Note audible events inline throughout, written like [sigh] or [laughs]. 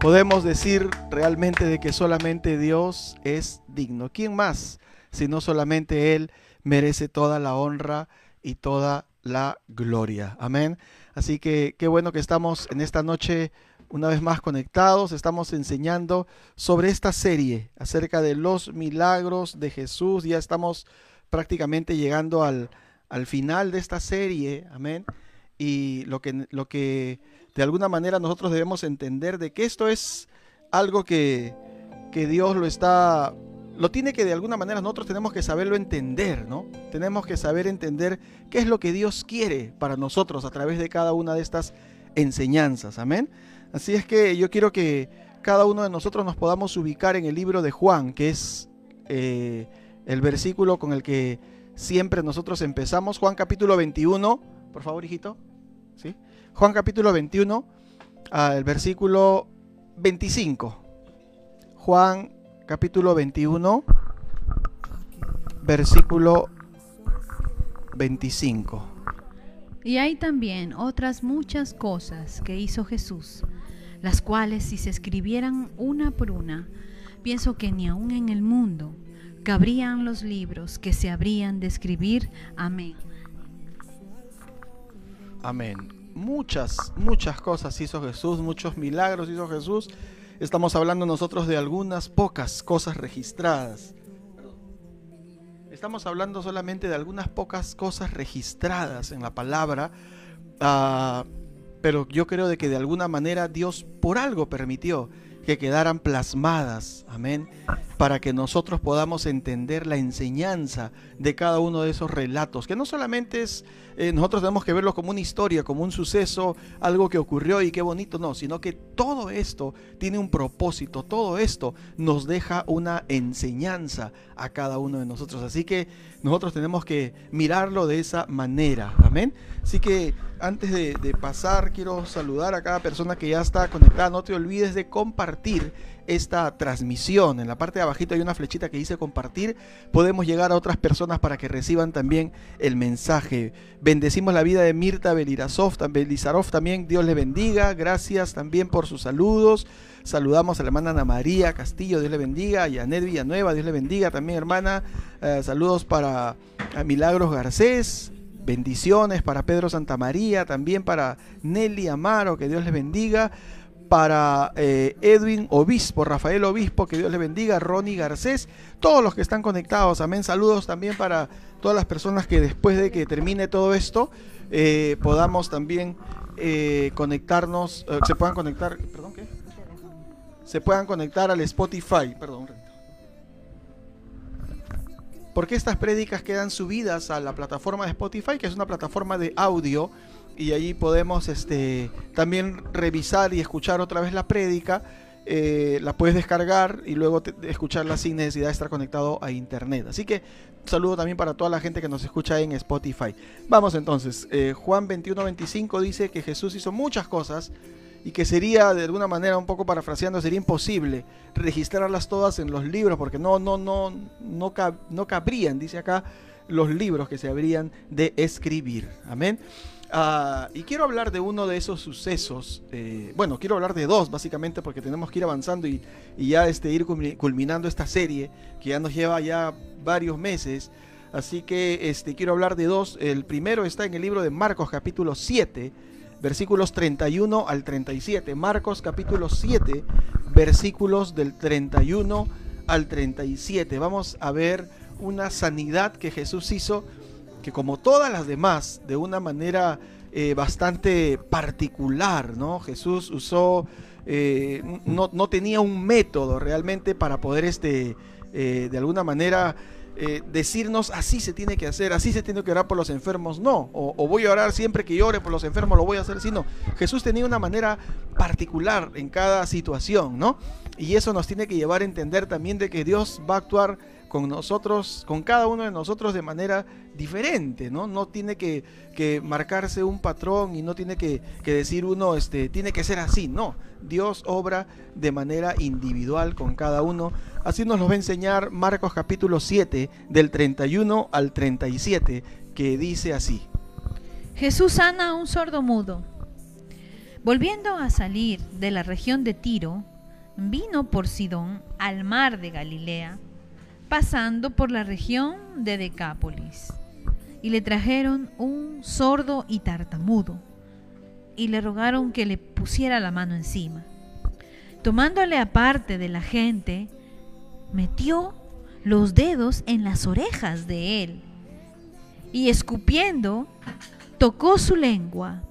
podemos decir realmente de que solamente Dios es digno. ¿Quién más? Si no solamente Él merece toda la honra y toda la gloria. Amén. Así que qué bueno que estamos en esta noche una vez más conectados. Estamos enseñando sobre esta serie acerca de los milagros de Jesús. Ya estamos prácticamente llegando al, al final de esta serie. Amén. Y lo que, lo que de alguna manera nosotros debemos entender de que esto es algo que, que Dios lo está lo tiene que de alguna manera nosotros tenemos que saberlo entender, ¿no? Tenemos que saber entender qué es lo que Dios quiere para nosotros a través de cada una de estas enseñanzas, amén. Así es que yo quiero que cada uno de nosotros nos podamos ubicar en el libro de Juan, que es eh, el versículo con el que siempre nosotros empezamos, Juan capítulo 21, por favor, hijito, ¿sí? Juan capítulo 21, el versículo 25. Juan capítulo 21, versículo 25. Y hay también otras muchas cosas que hizo Jesús, las cuales si se escribieran una por una, pienso que ni aun en el mundo cabrían los libros que se habrían de escribir. Amén. Amén. Muchas, muchas cosas hizo Jesús, muchos milagros hizo Jesús. Estamos hablando nosotros de algunas pocas cosas registradas. Estamos hablando solamente de algunas pocas cosas registradas en la palabra, uh, pero yo creo de que de alguna manera Dios por algo permitió que quedaran plasmadas, amén, para que nosotros podamos entender la enseñanza de cada uno de esos relatos, que no solamente es, eh, nosotros tenemos que verlo como una historia, como un suceso, algo que ocurrió y qué bonito, no, sino que todo esto tiene un propósito, todo esto nos deja una enseñanza a cada uno de nosotros. Así que nosotros tenemos que mirarlo de esa manera, amén. Así que antes de, de pasar, quiero saludar a cada persona que ya está conectada, no te olvides de compartir esta transmisión. En la parte de abajito hay una flechita que dice compartir. Podemos llegar a otras personas para que reciban también el mensaje. Bendecimos la vida de Mirta Belizarov también. Dios le bendiga. Gracias también por sus saludos. Saludamos a la hermana Ana María Castillo, Dios le bendiga. Y a Ned Villanueva, Dios le bendiga también, hermana. Eh, saludos para Milagros Garcés. Bendiciones para Pedro Santamaría, también para Nelly Amaro, que Dios le bendiga para eh, Edwin Obispo, Rafael Obispo, que Dios le bendiga, Ronnie Garcés, todos los que están conectados, amén. Saludos también para todas las personas que después de que termine todo esto eh, podamos también eh, conectarnos, se puedan conectar, perdón, ¿qué? Se puedan conectar al Spotify, perdón. Porque estas prédicas quedan subidas a la plataforma de Spotify, que es una plataforma de audio y allí podemos este, también revisar y escuchar otra vez la prédica. Eh, la puedes descargar y luego escucharla sin necesidad de estar conectado a internet. Así que saludo también para toda la gente que nos escucha en Spotify. Vamos entonces, eh, Juan 21-25 dice que Jesús hizo muchas cosas y que sería de alguna manera un poco parafraseando sería imposible registrarlas todas en los libros porque no no no no, no cabrían dice acá los libros que se habrían de escribir amén Ah, y quiero hablar de uno de esos sucesos. Eh, bueno, quiero hablar de dos, básicamente, porque tenemos que ir avanzando y, ya este, ir culminando esta serie, que ya nos lleva ya varios meses. Así que este, quiero hablar de dos. El primero está en el libro de Marcos, capítulo 7, versículos 31 al 37. Marcos, capítulo 7, versículos del 31 al 37. Vamos a ver una sanidad que Jesús hizo que como todas las demás, de una manera eh, bastante particular, ¿no? Jesús usó, eh, no, tenía un método realmente para poder, este, eh, de alguna manera, decirnos así se tiene que hacer, así se tiene que orar por los enfermos, no, o, voy a orar siempre que llore por los enfermos, lo voy a hacer, sino Jesús tenía una manera particular en cada situación, ¿no? Y eso nos tiene que llevar a entender también de que Dios va a actuar con nosotros, con cada uno de nosotros de manera diferente, ¿no? No tiene que, marcarse un patrón y no tiene que, decir uno, este, tiene que ser así, no. Dios obra de manera individual con cada uno. Así nos lo va a enseñar Marcos capítulo 7, del 31 al 37, que dice así. Jesús sana a un sordo mudo. Volviendo a salir de la región de Tiro, vino por Sidón al mar de Galilea, pasando por la región de Decápolis. Y le trajeron un sordo y tartamudo, y le rogaron que le pusiera la mano encima. Tomándole aparte de la gente, metió los dedos en las orejas de él, y escupiendo, tocó su lengua,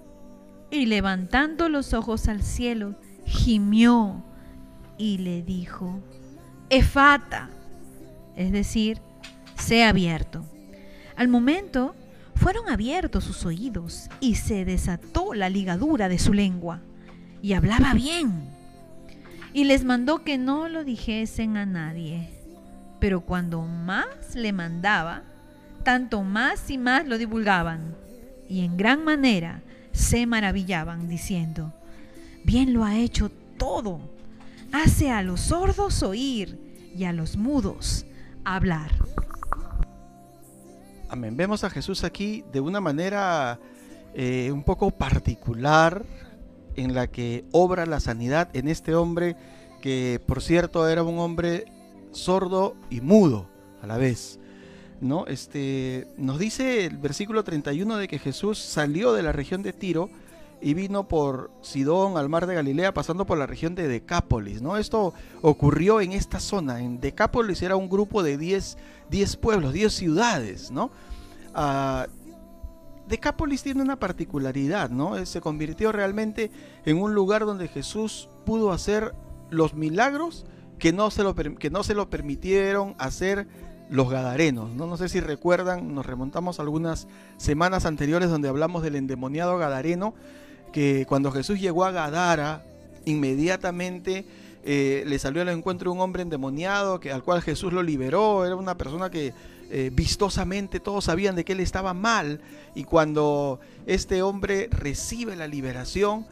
y levantando los ojos al cielo, gimió y le dijo, Efata, es decir, sea abierto. Al momento fueron abiertos sus oídos y se desató la ligadura de su lengua y hablaba bien. Y les mandó que no lo dijesen a nadie. Pero cuando más le mandaba, tanto más y más lo divulgaban. Y en gran manera se maravillaban diciendo, bien lo ha hecho todo. Hace a los sordos oír y a los mudos hablar. Amén. Vemos a Jesús aquí de una manera eh, un poco particular en la que obra la sanidad en este hombre que por cierto era un hombre sordo y mudo a la vez. ¿no? Este, nos dice el versículo 31 de que Jesús salió de la región de Tiro y vino por Sidón al mar de Galilea pasando por la región de Decápolis. ¿no? Esto ocurrió en esta zona. En Decápolis era un grupo de 10, pueblos, 10 ciudades. ¿no? Ah, Decápolis tiene una particularidad, ¿no? Se convirtió realmente en un lugar donde Jesús pudo hacer los milagros que no se lo, que no se permitieron hacer los Gadarenos. ¿no? no sé si recuerdan, nos remontamos algunas semanas anteriores donde hablamos del endemoniado Gadareno, que cuando Jesús llegó a Gadara, inmediatamente eh, le salió al encuentro un hombre endemoniado que, al cual Jesús lo liberó. Era una persona que eh, vistosamente todos sabían de que él estaba mal. Y cuando este hombre recibe la liberación,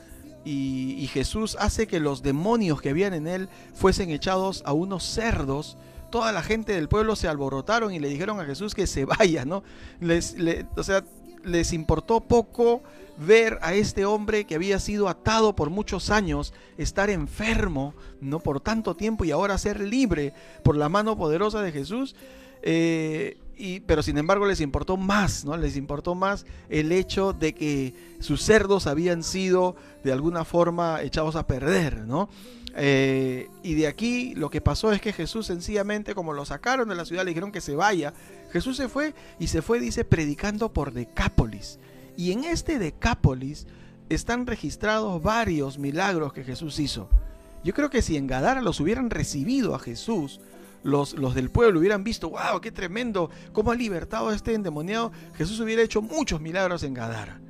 y, Jesús hace que los demonios que habían en él fuesen echados a unos cerdos, toda la gente del pueblo se alborotaron y le dijeron a Jesús que se vaya, ¿no? Les, o sea, les importó poco ver a este hombre que había sido atado por muchos años, estar enfermo, no por tanto tiempo y ahora ser libre por la mano poderosa de Jesús. Eh, y, pero sin embargo les importó más, ¿no? Les importó más el hecho de que sus cerdos habían sido de alguna forma echados a perder, ¿no? Eh, y de aquí lo que pasó es que Jesús sencillamente, como lo sacaron de la ciudad, le dijeron que se vaya. Jesús se fue y se fue, dice, predicando por Decápolis. Y en este Decápolis están registrados varios milagros que Jesús hizo. Yo creo que si en Gadara los hubieran recibido a Jesús, los, los, del pueblo hubieran visto, wow, qué tremendo, cómo ha libertado a este endemoniado, Jesús hubiera hecho muchos milagros en Gadara.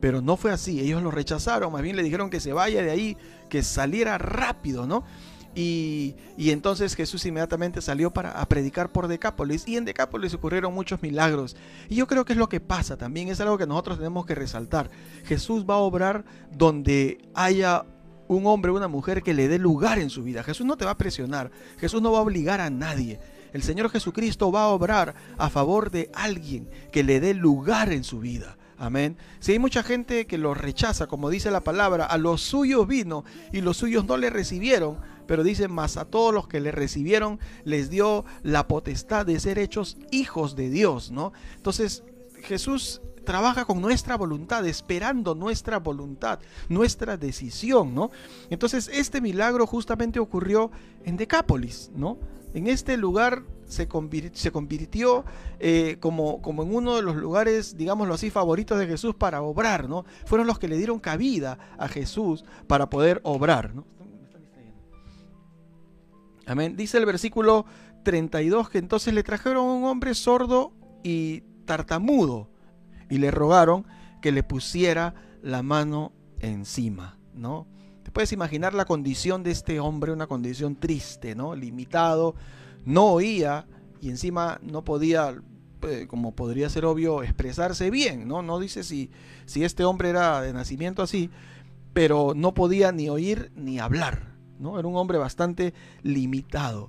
Pero no fue así, ellos lo rechazaron, más bien le dijeron que se vaya de ahí, que saliera rápido, ¿no? Y, entonces Jesús inmediatamente salió para a predicar por Decápolis y en Decápolis ocurrieron muchos milagros. Y yo creo que es lo que pasa también, es algo que nosotros tenemos que resaltar. Jesús va a obrar donde haya un hombre o una mujer que le dé lugar en su vida. Jesús no te va a presionar, Jesús no va a obligar a nadie. El Señor Jesucristo va a obrar a favor de alguien que le dé lugar en su vida. Amén. Si hay mucha gente que lo rechaza, como dice la palabra, a los suyos vino y los suyos no le recibieron, pero dice, más a todos los que le recibieron les dio la potestad de ser hechos hijos de Dios, ¿no? Entonces, Jesús trabaja con nuestra voluntad, esperando nuestra voluntad, nuestra decisión, ¿no? Entonces, este milagro justamente ocurrió en Decápolis, ¿no? En este lugar se, convirtió, eh, como, en uno de los lugares, digámoslo así, favoritos de Jesús para obrar, ¿no? Fueron los que le dieron cabida a Jesús para poder obrar, ¿no? Amén. Dice el versículo 32 que entonces le trajeron un hombre sordo y tartamudo y le rogaron que le pusiera la mano encima, ¿no? Puedes imaginar la condición de este hombre, una condición triste, ¿no? Limitado, no oía y encima no podía, eh, como podría ser obvio, expresarse bien, ¿no? No dice si, si este hombre era de nacimiento así, pero no podía ni oír ni hablar, ¿no? Era un hombre bastante limitado.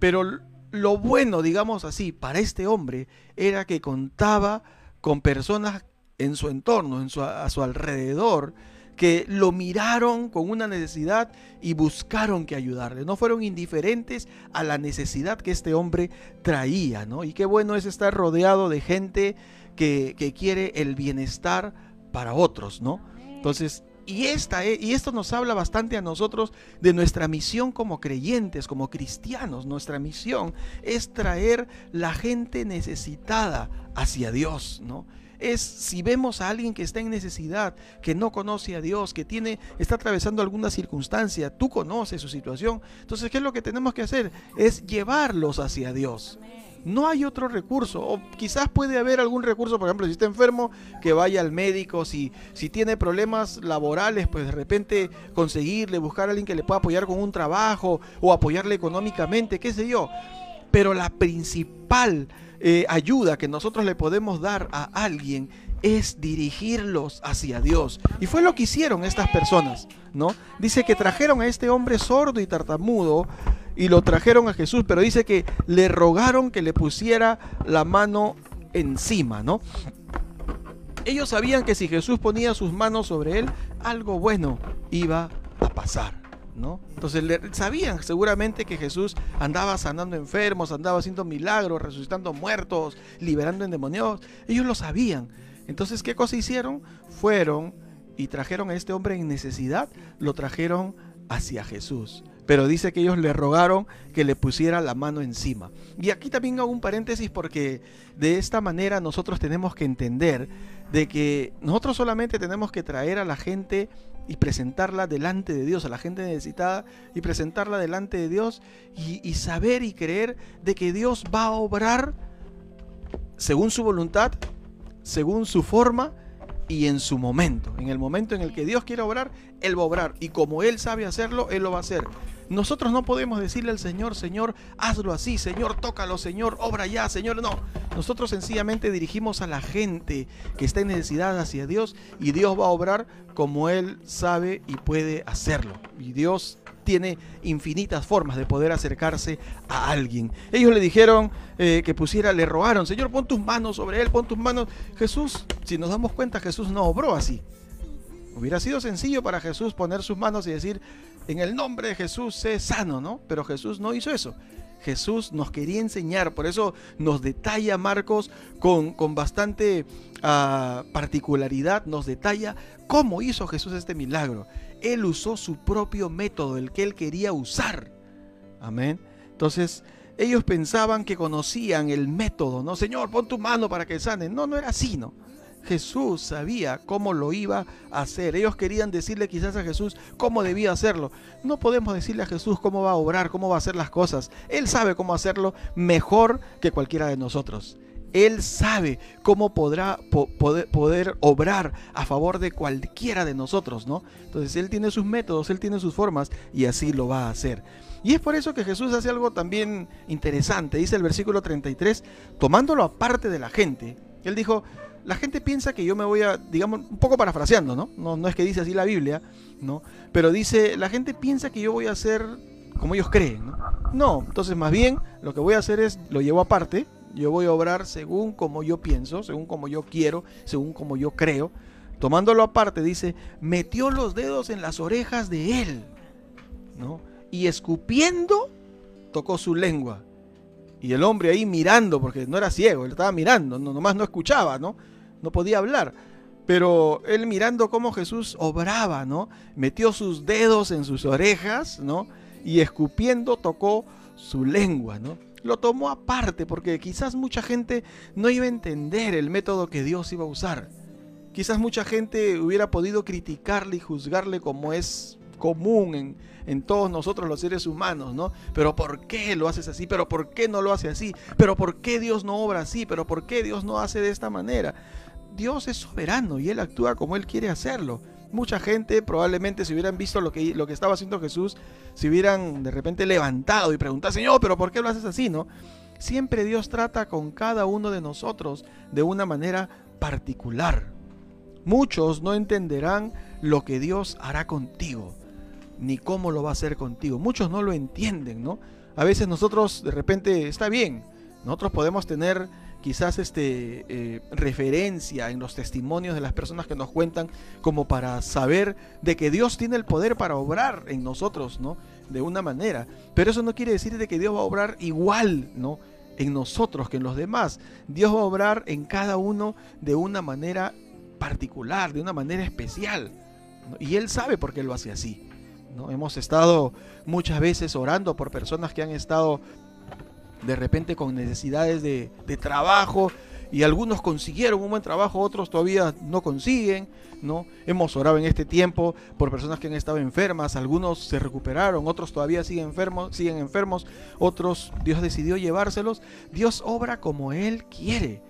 Pero lo bueno, digamos así, para este hombre era que contaba con personas en su entorno, en su, a su alrededor, que lo miraron con una necesidad y buscaron que ayudarle. No fueron indiferentes a la necesidad que este hombre traía, ¿no? Y qué bueno es estar rodeado de gente que, que quiere el bienestar para otros, ¿no? Entonces, y, esta, e, y esto nos habla bastante a nosotros de nuestra misión como creyentes, como cristianos. Nuestra misión es traer la gente necesitada hacia Dios, ¿no? Es si vemos a alguien que está en necesidad, que no conoce a Dios, que tiene está atravesando alguna circunstancia, tú conoces su situación. Entonces, ¿qué es lo que tenemos que hacer? Es llevarlos hacia Dios. No hay otro recurso, o quizás puede haber algún recurso, por ejemplo, si está enfermo, que vaya al médico, si, si tiene problemas laborales, pues de repente conseguirle, buscar a alguien que le pueda apoyar con un trabajo o apoyarle económicamente, qué sé yo. Pero la principal eh, ayuda que nosotros le podemos dar a alguien es dirigirlos hacia Dios. Y fue lo que hicieron estas personas, ¿no? Dice que trajeron a este hombre sordo y tartamudo y lo trajeron a Jesús, pero dice que le rogaron que le pusiera la mano encima, ¿no? Ellos sabían que si Jesús ponía sus manos sobre él, algo bueno iba a pasar. Entonces sabían seguramente que Jesús andaba sanando enfermos, andaba haciendo milagros, resucitando muertos, liberando endemoniados. Ellos lo sabían. Entonces, ¿qué cosa hicieron? Fueron y trajeron a este hombre en necesidad, lo trajeron hacia Jesús. Pero dice que ellos le rogaron que le pusiera la mano encima. Y aquí también hago un paréntesis porque de esta manera nosotros tenemos que entender de que nosotros solamente tenemos que traer a la gente y presentarla delante de Dios, a la gente necesitada, y presentarla delante de Dios y, saber y creer de que Dios va a obrar según su voluntad, según su forma y en su momento. En el momento en el que Dios quiere obrar, Él va a obrar. Y como Él sabe hacerlo, Él lo va a hacer. Nosotros no podemos decirle al Señor, Señor, hazlo así, Señor, tócalo, Señor, obra ya, Señor. No, nosotros sencillamente dirigimos a la gente que está en necesidad hacia Dios y Dios va a obrar como Él sabe y puede hacerlo. Y Dios tiene infinitas formas de poder acercarse a alguien. Ellos le dijeron eh, que pusiera, le rogaron, Señor, pon tus manos sobre él, pon tus manos. Jesús, si nos damos cuenta, Jesús no obró así. Hubiera sido sencillo para Jesús poner sus manos y decir, en el nombre de Jesús sé sano, ¿no? Pero Jesús no hizo eso. Jesús nos quería enseñar, por eso nos detalla Marcos con, con bastante ah, particularidad, nos detalla cómo hizo Jesús este milagro. Él usó su propio método, el que él quería usar. Amén. Entonces, ellos pensaban que conocían el método, ¿no? Señor, pon tu mano para que sane. No, no era así, ¿no? Jesús sabía cómo lo iba a hacer. Ellos querían decirle quizás a Jesús cómo debía hacerlo. No podemos decirle a Jesús cómo va a obrar, cómo va a hacer las cosas. Él sabe cómo hacerlo mejor que cualquiera de nosotros. Él sabe cómo podrá poder, obrar a favor de cualquiera de nosotros, ¿no? Entonces Él tiene sus métodos, Él tiene sus formas y así lo va a hacer. Y es por eso que Jesús hace algo también interesante. Dice el versículo 33, tomándolo aparte de la gente. Él dijo, la gente piensa que yo me voy a, digamos, un poco parafraseando, ¿no? ¿no? Es que dice así la Biblia, ¿no? Pero dice, la gente piensa que yo voy a hacer como ellos creen, ¿no? No, entonces más bien lo que voy a hacer es, lo llevo aparte, yo voy a obrar según como yo pienso, según como yo quiero, según como yo creo. Tomándolo aparte, dice, metió los dedos en las orejas de él, ¿no? Y escupiendo, tocó su lengua. Y el hombre ahí mirando, porque no era ciego, él estaba mirando, no, nomás no escuchaba, ¿no? No podía hablar. Pero él mirando cómo Jesús obraba, ¿no? Metió sus dedos en sus orejas, ¿no? Y escupiendo tocó su lengua, ¿no? Lo tomó aparte porque quizás mucha gente no iba a entender el método que Dios iba a usar. Quizás mucha gente hubiera podido criticarle y juzgarle como es común en, en, todos nosotros los seres humanos, ¿no? Pero ¿por qué lo haces así? ¿Pero por qué no lo hace así? ¿Pero por qué Dios no obra así? ¿Pero por qué Dios no hace de esta manera? Dios es soberano y Él actúa como Él quiere hacerlo. Mucha gente probablemente si hubieran visto lo que, lo que estaba haciendo Jesús, se hubieran de repente levantado y preguntado, Señor, pero ¿por qué lo haces así? ¿No? Siempre Dios trata con cada uno de nosotros de una manera particular. Muchos no entenderán lo que Dios hará contigo, ni cómo lo va a hacer contigo. Muchos no lo entienden, ¿no? A veces nosotros de repente, está bien, nosotros podemos tener quizás este, eh, referencia en los testimonios de las personas que nos cuentan como para saber de que Dios tiene el poder para obrar en nosotros, ¿no? De una manera. Pero eso no quiere decir de que Dios va a obrar igual, ¿no? En nosotros que en los demás. Dios va a obrar en cada uno de una manera particular, de una manera especial. Y Él sabe por qué lo hace así. ¿no? Hemos estado muchas veces orando por personas que han estado de repente con necesidades de, trabajo y algunos consiguieron un buen trabajo, otros todavía no consiguen, ¿no? Hemos orado en este tiempo por personas que han estado enfermas, algunos se recuperaron, otros todavía siguen enfermos, siguen enfermos, otros Dios decidió llevárselos. Dios obra como él quiere.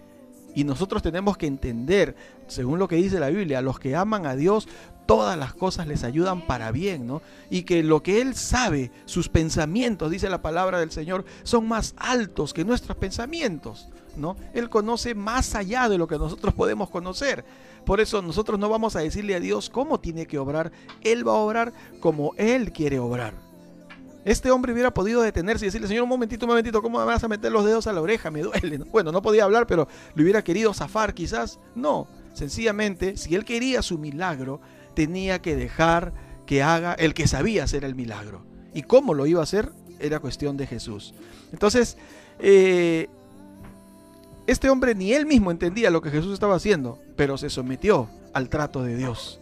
Y nosotros tenemos que entender, según lo que dice la Biblia, los que aman a Dios, todas las cosas les ayudan para bien, ¿no? Y que lo que Él sabe, sus pensamientos, dice la palabra del Señor, son más altos que nuestros pensamientos, ¿no? Él conoce más allá de lo que nosotros podemos conocer. Por eso nosotros no vamos a decirle a Dios cómo tiene que obrar, Él va a obrar como Él quiere obrar. Este hombre hubiera podido detenerse y decirle, Señor, un momentito, un momentito, ¿cómo me vas a meter los dedos a la oreja? Me duele. Bueno, no podía hablar, pero le hubiera querido zafar quizás. No, sencillamente, si él quería su milagro, tenía que dejar que haga el que sabía hacer el milagro. Y cómo lo iba a hacer era cuestión de Jesús. Entonces, eh, este hombre ni él mismo entendía lo que Jesús estaba haciendo, pero se sometió al trato de Dios.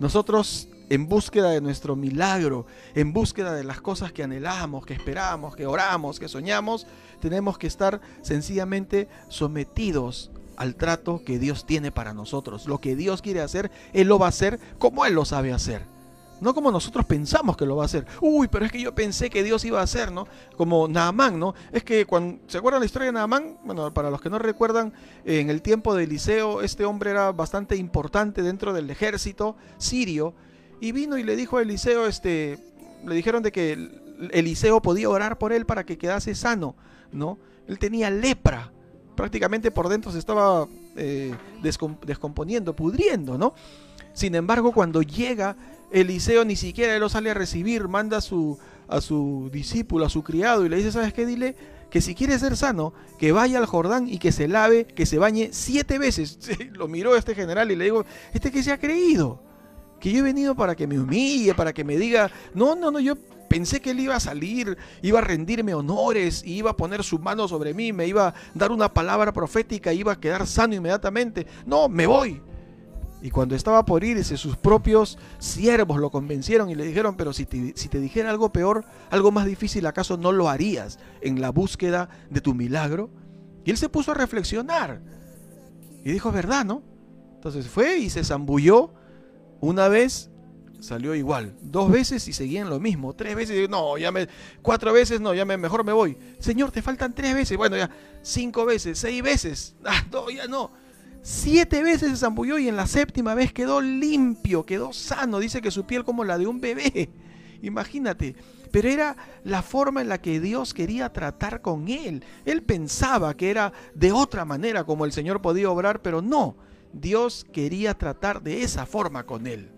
Nosotros en búsqueda de nuestro milagro, en búsqueda de las cosas que anhelamos, que esperamos, que oramos, que soñamos, tenemos que estar sencillamente sometidos al trato que Dios tiene para nosotros. Lo que Dios quiere hacer, Él lo va a hacer como Él lo sabe hacer. No como nosotros pensamos que lo va a hacer. Uy, pero es que yo pensé que Dios iba a hacer, ¿no? Como Naamán, ¿no? Es que cuando se acuerdan la historia de Naamán, bueno, para los que no recuerdan, en el tiempo de Eliseo, este hombre era bastante importante dentro del ejército sirio y vino y le dijo a Eliseo, este, le dijeron de que Eliseo podía orar por él para que quedase sano, ¿no? Él tenía lepra prácticamente por dentro se estaba eh, descomponiendo, pudriendo, ¿no? Sin embargo, cuando llega Eliseo, ni siquiera él lo sale a recibir, manda a su, a su discípulo, a su criado, y le dice, ¿sabes qué? Dile que si quiere ser sano, que vaya al Jordán y que se lave, que se bañe siete veces. [laughs] lo miró este general y le digo, ¿este que se ha creído? Que yo he venido para que me humille, para que me diga, no, no, no, yo Pensé que él iba a salir, iba a rendirme honores, iba a poner su mano sobre mí, me iba a dar una palabra profética, iba a quedar sano inmediatamente. No, me voy. Y cuando estaba por irse, sus propios siervos lo convencieron y le dijeron, pero si te, si te dijera algo peor, algo más difícil, ¿acaso no lo harías en la búsqueda de tu milagro? Y él se puso a reflexionar. Y dijo, verdad, ¿no? Entonces fue y se zambulló una vez salió igual. Dos veces y seguían lo mismo. Tres veces, no, ya me. Cuatro veces, no, ya me, mejor me voy. Señor, te faltan tres veces. Bueno, ya, cinco veces, seis veces. [laughs] Ah, ya no. Siete veces se zambulló y en la séptima vez quedó limpio, quedó sano. Dice que su piel como la de un bebé. [laughs] Imagínate. Pero era la forma en la que Dios quería tratar con él. Él pensaba que era de otra manera como el Señor podía obrar, pero no. Dios quería tratar de esa forma con él.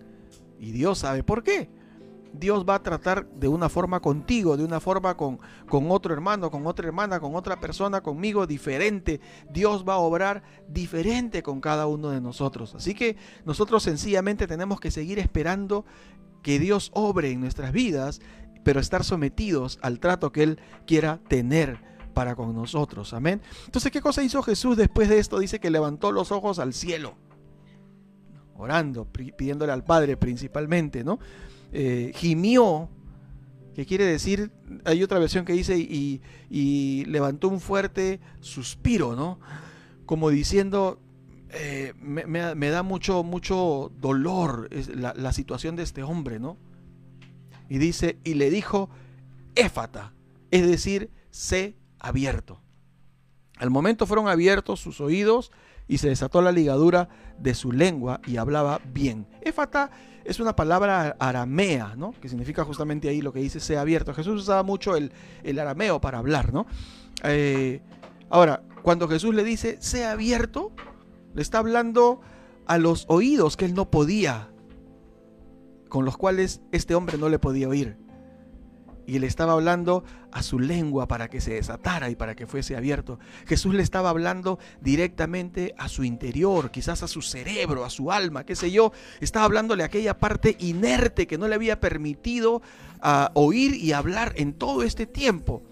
Y Dios sabe por qué. Dios va a tratar de una forma contigo, de una forma con, con otro hermano, con otra hermana, con otra persona, conmigo diferente. Dios va a obrar diferente con cada uno de nosotros. Así que nosotros sencillamente tenemos que seguir esperando que Dios obre en nuestras vidas, pero estar sometidos al trato que Él quiera tener para con nosotros. Amén. Entonces, ¿qué cosa hizo Jesús después de esto? Dice que levantó los ojos al cielo orando, pidiéndole al Padre principalmente, ¿no? Eh, gimió, que quiere decir, hay otra versión que dice, y, levantó un fuerte suspiro, ¿no? Como diciendo, eh, me, da mucho, mucho dolor la, la, situación de este hombre, ¿no? Y dice, y le dijo, éfata, es decir, sé abierto. Al momento fueron abiertos sus oídos y se desató la ligadura de su lengua y hablaba bien. Éfata es una palabra aramea, ¿no? Que significa justamente ahí lo que dice sea abierto. Jesús usaba mucho el, arameo para hablar, ¿no? Eh, ahora, cuando Jesús le dice sea abierto, le está hablando a los oídos que él no podía, con los cuales este hombre no le podía oír. Y le estaba hablando a su lengua para que se desatara y para que fuese abierto. Jesús le estaba hablando directamente a su interior, quizás a su cerebro, a su alma, qué sé yo. Estaba hablándole a aquella parte inerte que no le había permitido ah, oír y hablar en todo este tiempo.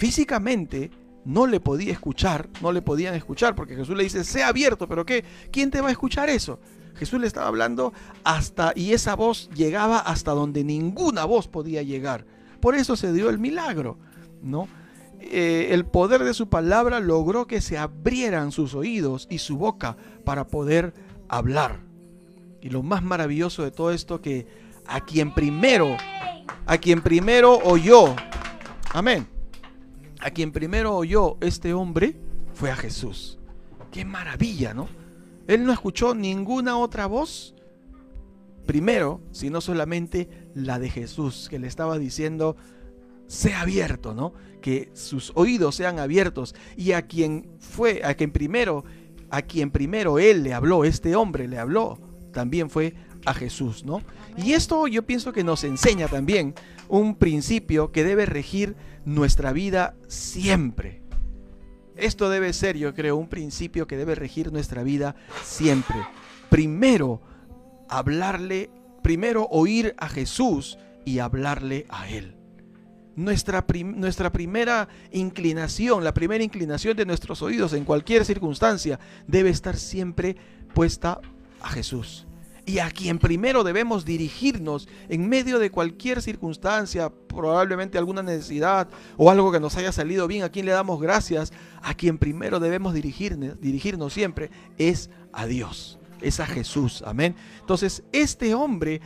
Físicamente no le podía escuchar, no le podían escuchar, porque Jesús le dice, sea abierto, pero ¿qué? ¿Quién te va a escuchar eso? Jesús le estaba hablando hasta, y esa voz llegaba hasta donde ninguna voz podía llegar. Por eso se dio el milagro, ¿no? Eh, el poder de su palabra logró que se abrieran sus oídos y su boca para poder hablar. Y lo más maravilloso de todo esto que a quien primero, a quien primero oyó, amén, a quien primero oyó este hombre fue a Jesús. Qué maravilla, ¿no? Él no escuchó ninguna otra voz primero, sino solamente la de Jesús, que le estaba diciendo, sea abierto, ¿no? Que sus oídos sean abiertos. Y a quien fue, a quien primero, a quien primero él le habló, este hombre le habló, también fue a Jesús, ¿no? Y esto yo pienso que nos enseña también un principio que debe regir nuestra vida siempre. Esto debe ser, yo creo, un principio que debe regir nuestra vida siempre. Primero, hablarle, primero oír a Jesús y hablarle a Él. Nuestra, nuestra, primera inclinación, la primera inclinación de nuestros oídos en cualquier circunstancia debe estar siempre puesta a Jesús y a quien primero debemos dirigirnos en medio de cualquier circunstancia, probablemente alguna necesidad o algo que nos haya salido bien, a quien le damos gracias, a quien primero debemos dirigirnos, dirigirnos siempre es a Dios, es a Jesús, amén. Entonces, este hombre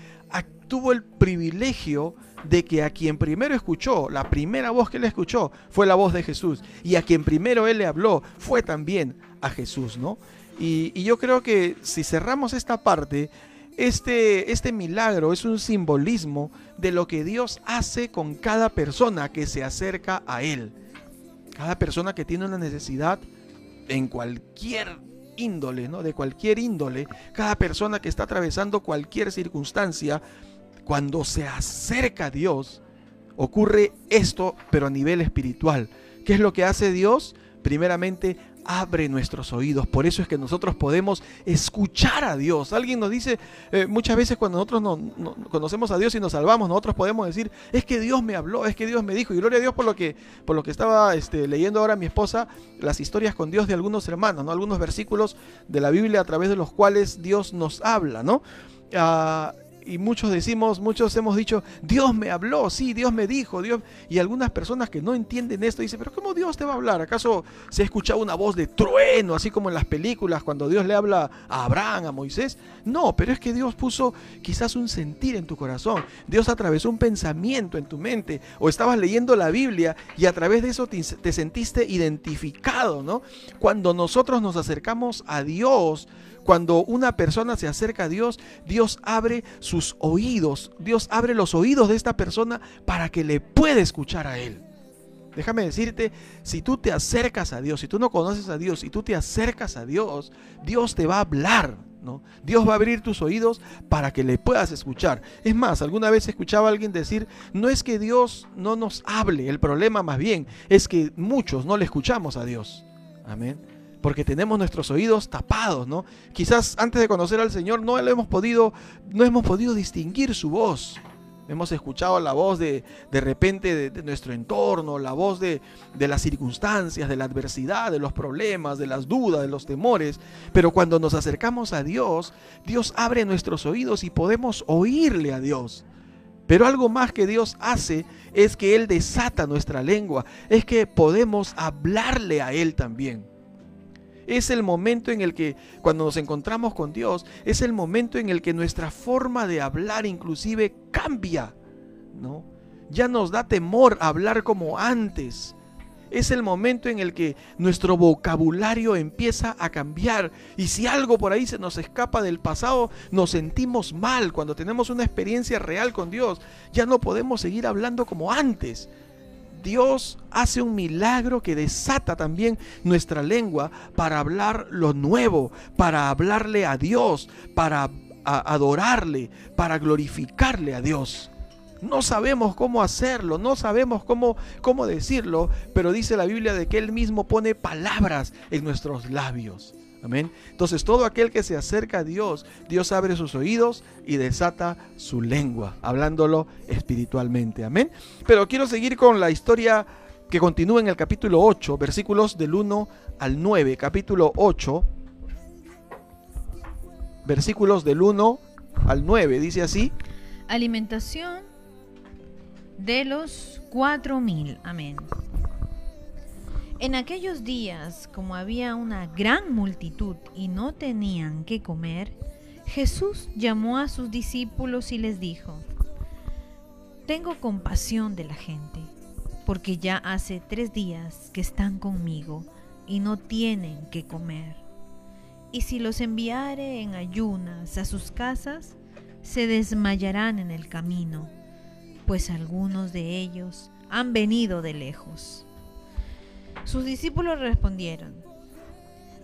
tuvo el privilegio de que a quien primero escuchó, la primera voz que él escuchó fue la voz de Jesús, y a quien primero él le habló fue también a Jesús, ¿no? Y, yo creo que si cerramos esta parte, este, este milagro es un simbolismo de lo que Dios hace con cada persona que se acerca a Él. Cada persona que tiene una necesidad en cualquier índole, ¿no? De cualquier índole, cada persona que está atravesando cualquier circunstancia, cuando se acerca a Dios, ocurre esto, pero a nivel espiritual. ¿Qué es lo que hace Dios? Primeramente abre nuestros oídos. Por eso es que nosotros podemos escuchar a Dios. Alguien nos dice, eh, muchas veces cuando nosotros no, conocemos a Dios y nos salvamos, nosotros podemos decir, es que Dios me habló, es que Dios me dijo. Y gloria a Dios por lo que, por lo que estaba este, leyendo ahora mi esposa, las historias con Dios de algunos hermanos, ¿no? algunos versículos de la Biblia a través de los cuales Dios nos habla. ¿no? Ah, y muchos decimos, muchos hemos dicho, Dios me habló, sí, Dios me dijo, Dios. Y algunas personas que no entienden esto dicen, pero ¿cómo Dios te va a hablar? ¿Acaso se ha escuchado una voz de trueno, así como en las películas cuando Dios le habla a Abraham, a Moisés? No, pero es que Dios puso quizás un sentir en tu corazón. Dios atravesó un pensamiento en tu mente. O estabas leyendo la Biblia y a través de eso te, te sentiste identificado, ¿no? Cuando nosotros nos acercamos a Dios, cuando una persona se acerca a Dios, Dios abre sus oídos, Dios abre los oídos de esta persona para que le pueda escuchar a Él. Déjame decirte, si tú te acercas a Dios, si tú no conoces a Dios, si tú te acercas a Dios, Dios te va a hablar, ¿no? Dios va a abrir tus oídos para que le puedas escuchar. Es más, alguna vez escuchaba a alguien decir, no es que Dios no nos hable, el problema más bien es que muchos no le escuchamos a Dios. Amén porque tenemos nuestros oídos tapados, ¿no? Quizás antes de conocer al Señor no hemos podido, no hemos podido distinguir su voz. Hemos escuchado la voz de, de repente de, nuestro entorno, la voz de, de las circunstancias, de la adversidad, de los problemas, de las dudas, de los temores. Pero cuando nos acercamos a Dios, Dios abre nuestros oídos y podemos oírle a Dios. Pero algo más que Dios hace es que Él desata nuestra lengua, es que podemos hablarle a Él también. Es el momento en el que cuando nos encontramos con Dios, es el momento en el que nuestra forma de hablar inclusive cambia, ¿no? Ya nos da temor hablar como antes. Es el momento en el que nuestro vocabulario empieza a cambiar. Y si algo por ahí se nos escapa del pasado, nos sentimos mal. Cuando tenemos una experiencia real con Dios, ya no podemos seguir hablando como antes. Dios hace un milagro que desata también nuestra lengua para hablar lo nuevo, para hablarle a Dios, para adorarle, para glorificarle a Dios. No sabemos cómo hacerlo, no sabemos cómo, cómo decirlo, pero dice la Biblia de que Él mismo pone palabras en nuestros labios. Amén. Entonces todo aquel que se acerca a Dios, Dios abre sus oídos y desata su lengua, hablándolo espiritualmente. Amén. Pero quiero seguir con la historia que continúa en el capítulo 8, versículos del 1 al 9. Capítulo 8, versículos del 1 al 9. Dice así. Alimentación de los cuatro mil. Amén. En aquellos días, como había una gran multitud y no tenían qué comer, Jesús llamó a sus discípulos y les dijo, Tengo compasión de la gente, porque ya hace tres días que están conmigo y no tienen qué comer. Y si los enviare en ayunas a sus casas, se desmayarán en el camino, pues algunos de ellos han venido de lejos. Sus discípulos respondieron,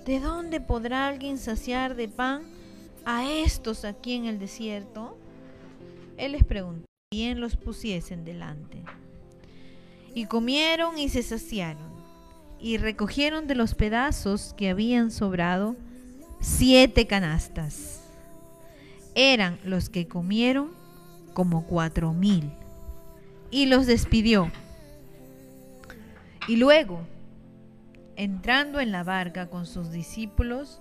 ¿de dónde podrá alguien saciar de pan a estos aquí en el desierto? Él les preguntó, ¿quién los pusiesen delante? Y comieron y se saciaron, y recogieron de los pedazos que habían sobrado siete canastas. Eran los que comieron como cuatro mil. Y los despidió. Y luego entrando en la barca con sus discípulos,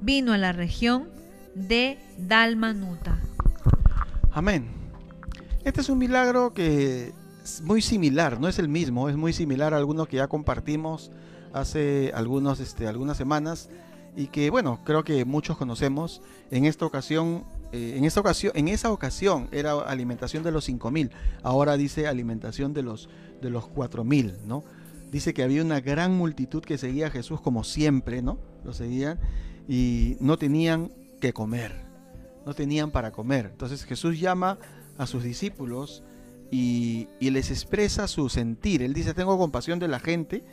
vino a la región de Dalmanuta. Amén. Este es un milagro que es muy similar, no es el mismo, es muy similar a algunos que ya compartimos hace algunos, este, algunas semanas y que bueno, creo que muchos conocemos. En esta ocasión, eh, en esta ocasión, en esa ocasión era alimentación de los 5000, ahora dice alimentación de los de los 4000, ¿no? Dice que había una gran multitud que seguía a Jesús como siempre, ¿no? Lo seguían y no tenían que comer, no tenían para comer. Entonces Jesús llama a sus discípulos y, les expresa su sentir. Él dice, tengo compasión de la gente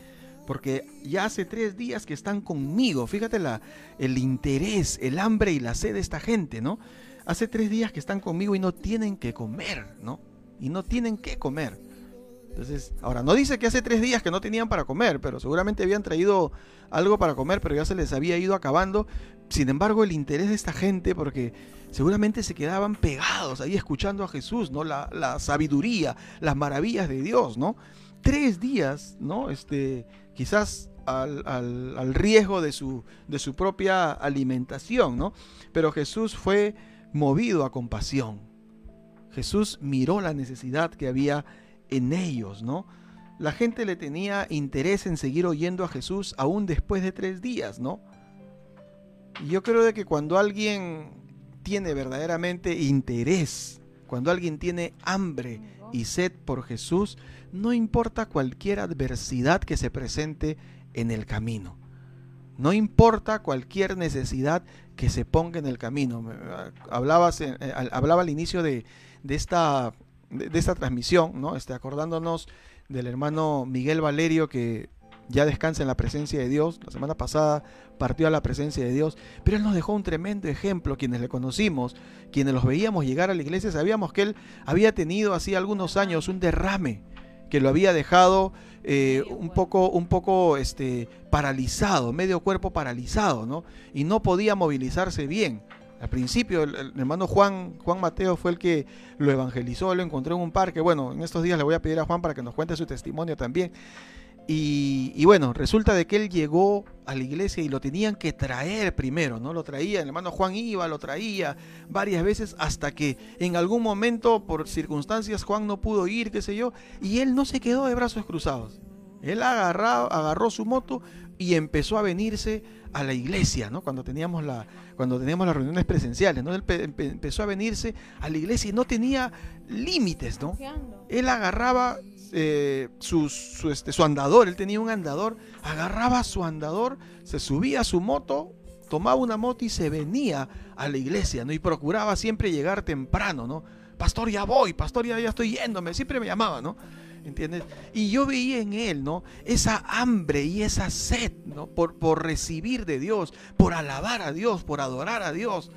porque ya hace tres días que están conmigo. Fíjate la, el interés, el hambre y la sed de esta gente, ¿no? Hace tres días que están conmigo y no tienen que comer, ¿no? Y no tienen que comer. Entonces, ahora, no dice que hace tres días que no tenían para comer, pero seguramente habían traído algo para comer, pero ya se les había ido acabando. Sin embargo, el interés de esta gente, porque seguramente se quedaban pegados ahí escuchando a Jesús, ¿no? La, sabiduría, las maravillas de Dios, ¿no? Tres días, ¿no? Este, quizás al, al, riesgo de su, de su propia alimentación, ¿no? Pero Jesús fue movido a compasión. Jesús miró la necesidad que había en ellos, ¿no? La gente le tenía interés en seguir oyendo a Jesús aún después de tres días, ¿no? Y yo creo de que cuando alguien tiene verdaderamente interés, cuando alguien tiene hambre y sed por Jesús, no importa cualquier adversidad que se presente en el camino. No importa cualquier necesidad que se ponga en el camino. Hablabas, eh, hablaba al inicio de, de esta de, esta transmisión, ¿no? Este, acordándonos del hermano Miguel Valerio que ya descansa en la presencia de Dios. La semana pasada partió a la presencia de Dios, pero él nos dejó un tremendo ejemplo. Quienes le conocimos, quienes los veíamos llegar a la iglesia, sabíamos que él había tenido así algunos años un derrame que lo había dejado eh, un poco, un poco este, paralizado, medio cuerpo paralizado, ¿no? Y no podía movilizarse bien. Al principio, el, hermano Juan, Juan Mateo fue el que lo evangelizó, lo encontró en un parque. Bueno, en estos días le voy a pedir a Juan para que nos cuente su testimonio también. Y, bueno, resulta de que él llegó a la iglesia y lo tenían que traer primero, ¿no? Lo traía, el hermano Juan iba, lo traía varias veces hasta que en algún momento, por circunstancias, Juan no pudo ir, qué sé yo, y él no se quedó de brazos cruzados. Él agarró, agarró su moto y empezó a venirse a la iglesia, ¿no? Cuando teníamos, la, cuando teníamos las reuniones presenciales, ¿no? Él empezó a venirse a la iglesia y no tenía límites, ¿no? Él agarraba eh, su, este, su andador, él tenía un andador, agarraba su andador, se subía a su moto, tomaba una moto y se venía a la iglesia, ¿no? Y procuraba siempre llegar temprano, ¿no? Pastor, ya voy, pastor, ya, ya estoy yéndome, siempre me llamaba, ¿no? ¿Entiendes? Y yo veía en él, ¿no? Esa hambre y esa sed, ¿no? Por, por recibir de Dios, por alabar a Dios, por adorar a Dios.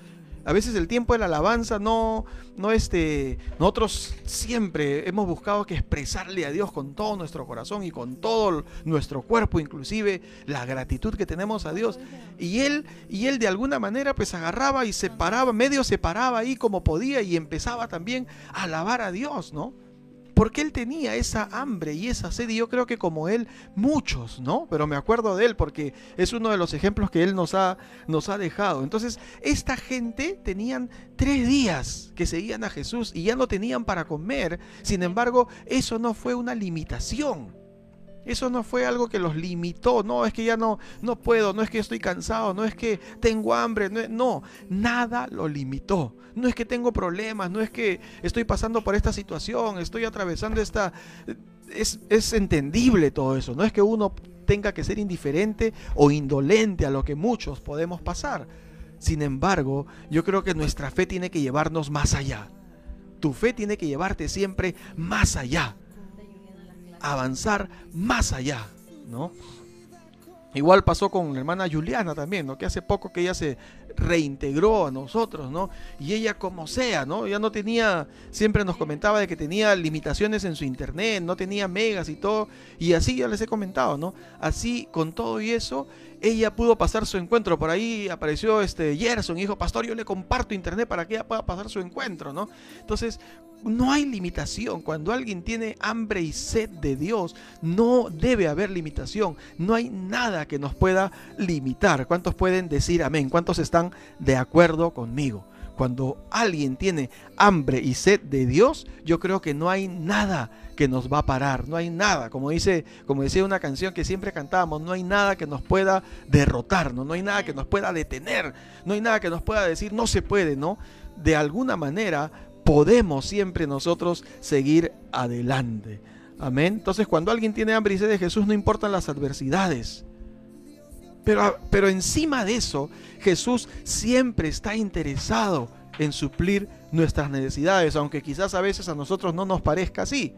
A veces el tiempo de la alabanza no, no este, nosotros siempre hemos buscado que expresarle a Dios con todo nuestro corazón y con todo nuestro cuerpo, inclusive la gratitud que tenemos a Dios. Y él, y él de alguna manera pues agarraba y separaba, medio separaba ahí como podía y empezaba también a alabar a Dios, ¿no? Porque él tenía esa hambre y esa sed, y yo creo que como él, muchos, ¿no? Pero me acuerdo de él porque es uno de los ejemplos que él nos ha, nos ha dejado. Entonces, esta gente tenían tres días que seguían a Jesús y ya no tenían para comer. Sin embargo, eso no fue una limitación. Eso no fue algo que los limitó, no es que ya no, no puedo, no es que estoy cansado, no es que tengo hambre, no, nada lo limitó. No es que tengo problemas, no es que estoy pasando por esta situación, estoy atravesando esta... Es, es entendible todo eso, no es que uno tenga que ser indiferente o indolente a lo que muchos podemos pasar. Sin embargo, yo creo que nuestra fe tiene que llevarnos más allá. Tu fe tiene que llevarte siempre más allá avanzar más allá, ¿no? Igual pasó con la hermana Juliana también, ¿no? Que hace poco que ella se reintegró a nosotros, ¿no? Y ella como sea, ¿no? Ya no tenía, siempre nos comentaba de que tenía limitaciones en su internet, no tenía megas y todo, y así ya les he comentado, ¿no? Así, con todo y eso, ella pudo pasar su encuentro. Por ahí apareció este Gerson y dijo, pastor, yo le comparto internet para que ella pueda pasar su encuentro, ¿no? Entonces, no hay limitación. Cuando alguien tiene hambre y sed de Dios, no debe haber limitación. No hay nada que nos pueda limitar. ¿Cuántos pueden decir amén? ¿Cuántos están de acuerdo conmigo? Cuando alguien tiene hambre y sed de Dios, yo creo que no hay nada que nos va a parar, no hay nada, como dice, como decía una canción que siempre cantábamos, no hay nada que nos pueda derrotar, ¿no? no hay nada que nos pueda detener, no hay nada que nos pueda decir no se puede, ¿no? De alguna manera podemos siempre nosotros seguir adelante. Amén. Entonces, cuando alguien tiene hambre y sed de Jesús, no importan las adversidades. Pero, pero encima de eso, Jesús siempre está interesado en suplir nuestras necesidades, aunque quizás a veces a nosotros no nos parezca así.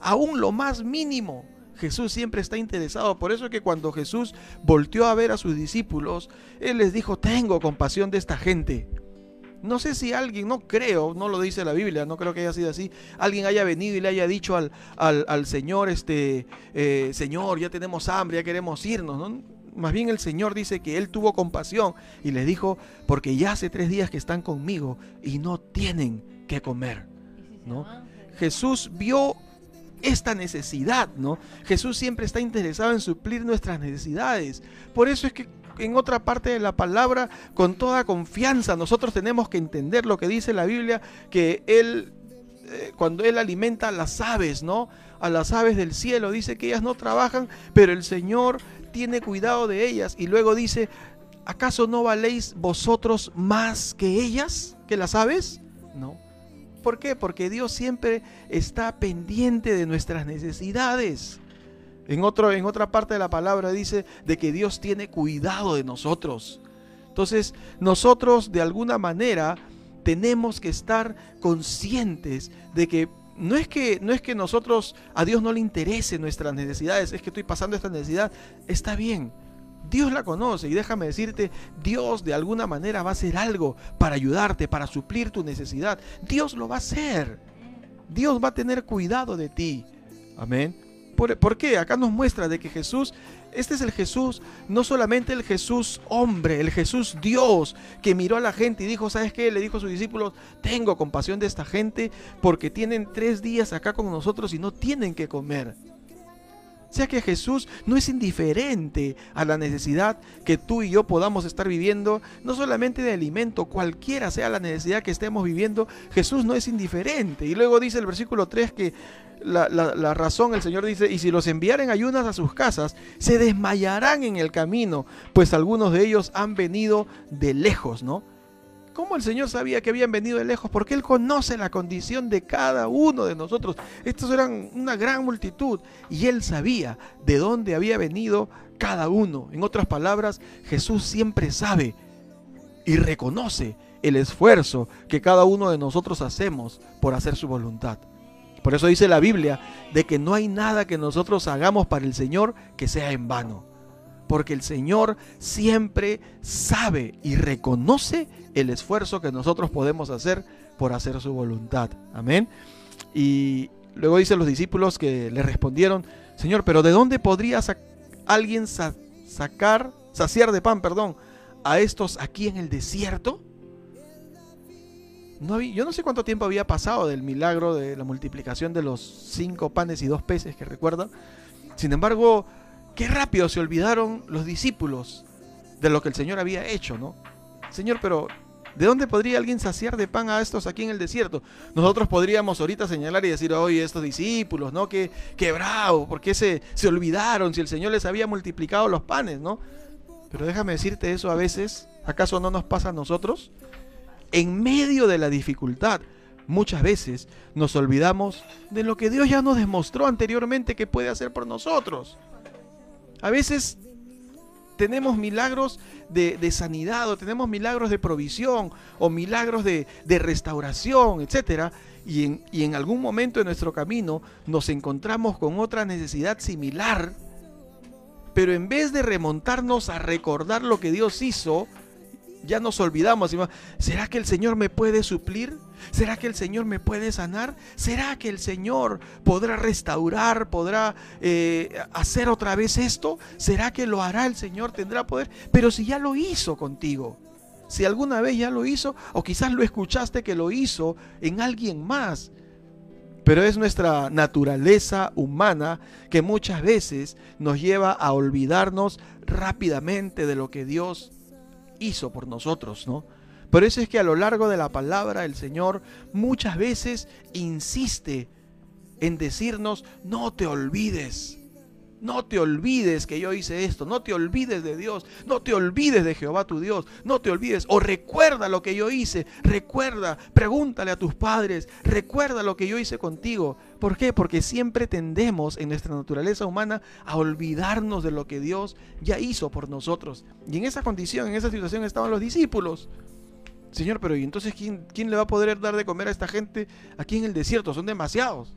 Aún lo más mínimo, Jesús siempre está interesado. Por eso es que cuando Jesús volteó a ver a sus discípulos, Él les dijo, tengo compasión de esta gente. No sé si alguien, no creo, no lo dice la Biblia, no creo que haya sido así, alguien haya venido y le haya dicho al, al, Señor, este, eh, Señor, ya tenemos hambre, ya queremos irnos. ¿no? Más bien el Señor dice que Él tuvo compasión y les dijo, porque ya hace tres días que están conmigo y no tienen que comer. ¿no? Jesús vio esta necesidad, ¿no? Jesús siempre está interesado en suplir nuestras necesidades. Por eso es que en otra parte de la palabra, con toda confianza, nosotros tenemos que entender lo que dice la Biblia, que Él, eh, cuando Él alimenta a las aves, ¿no? A las aves del cielo, dice que ellas no trabajan, pero el Señor tiene cuidado de ellas. Y luego dice, ¿acaso no valéis vosotros más que ellas, que las aves? No. ¿Por qué? Porque Dios siempre está pendiente de nuestras necesidades. En, en otra parte de la palabra dice de que Dios tiene cuidado de nosotros. Entonces, nosotros de alguna manera tenemos que estar conscientes de que no es que no es que nosotros a Dios no le interese nuestras necesidades, es que estoy pasando esta necesidad, está bien. Dios la conoce y déjame decirte, Dios de alguna manera va a hacer algo para ayudarte, para suplir tu necesidad. Dios lo va a hacer. Dios va a tener cuidado de ti. Amén. ¿Por, qué? Acá nos muestra de que Jesús, este es el Jesús, no solamente el Jesús hombre, el Jesús Dios, que miró a la gente y dijo, ¿sabes qué? Le dijo a sus discípulos, tengo compasión de esta gente porque tienen tres días acá con nosotros y no tienen que comer. Sea que Jesús no es indiferente a la necesidad que tú y yo podamos estar viviendo, no solamente de alimento, cualquiera sea la necesidad que estemos viviendo, Jesús no es indiferente. Y luego dice el versículo 3 que la, razón, el Señor dice, y si los enviaren ayunas a sus casas, se desmayarán en el camino, pues algunos de ellos han venido de lejos, ¿no? ¿Cómo el Señor sabía que habían venido de lejos? Porque Él conoce la condición de cada uno de nosotros. Estos eran una gran multitud y Él sabía de dónde había venido cada uno. En otras palabras, Jesús siempre sabe y reconoce el esfuerzo que cada uno de nosotros hacemos por hacer su voluntad. Por eso dice la Biblia de que no hay nada que nosotros hagamos para el Señor que sea en vano. Porque el Señor siempre sabe y reconoce el esfuerzo que nosotros podemos hacer por hacer su voluntad. Amén. Y luego dicen los discípulos que le respondieron, Señor, pero ¿de dónde podría alguien sacar, saciar de pan, perdón, a estos aquí en el desierto? Yo no sé cuánto tiempo había pasado del milagro de la multiplicación de los cinco panes y dos peces que recuerda. Sin embargo, qué rápido se olvidaron los discípulos de lo que el Señor había hecho, ¿no? Señor, pero ¿de dónde podría alguien saciar de pan a estos aquí en el desierto? Nosotros podríamos ahorita señalar y decir, oye, estos discípulos, ¿no? Qué, qué bravo, ¿por qué se, se olvidaron si el Señor les había multiplicado los panes, ¿no? Pero déjame decirte eso a veces, ¿acaso no nos pasa a nosotros? en medio de la dificultad, muchas veces nos olvidamos de lo que Dios ya nos demostró anteriormente que puede hacer por nosotros. A veces tenemos milagros de, sanidad o tenemos milagros de provisión o milagros de, restauración, etc. Y en, y en algún momento de nuestro camino nos encontramos con otra necesidad similar, pero en vez de remontarnos a recordar lo que Dios hizo, ya nos olvidamos. ¿Será que el Señor me puede suplir? ¿Será que el Señor me puede sanar? ¿Será que el Señor podrá restaurar, podrá eh, hacer otra vez esto? ¿Será que lo hará el Señor? ¿Tendrá poder? Pero si ya lo hizo contigo, si alguna vez ya lo hizo, o quizás lo escuchaste que lo hizo en alguien más. Pero es nuestra naturaleza humana que muchas veces nos lleva a olvidarnos rápidamente de lo que Dios hizo por nosotros, ¿no? Por eso es que a lo largo de la palabra el Señor muchas veces insiste en decirnos, no te olvides, no te olvides que yo hice esto, no te olvides de Dios, no te olvides de Jehová tu Dios, no te olvides, o recuerda lo que yo hice, recuerda, pregúntale a tus padres, recuerda lo que yo hice contigo. ¿Por qué? Porque siempre tendemos en nuestra naturaleza humana a olvidarnos de lo que Dios ya hizo por nosotros. Y en esa condición, en esa situación estaban los discípulos. Señor, pero ¿y entonces quién, quién le va a poder dar de comer a esta gente aquí en el desierto? Son demasiados.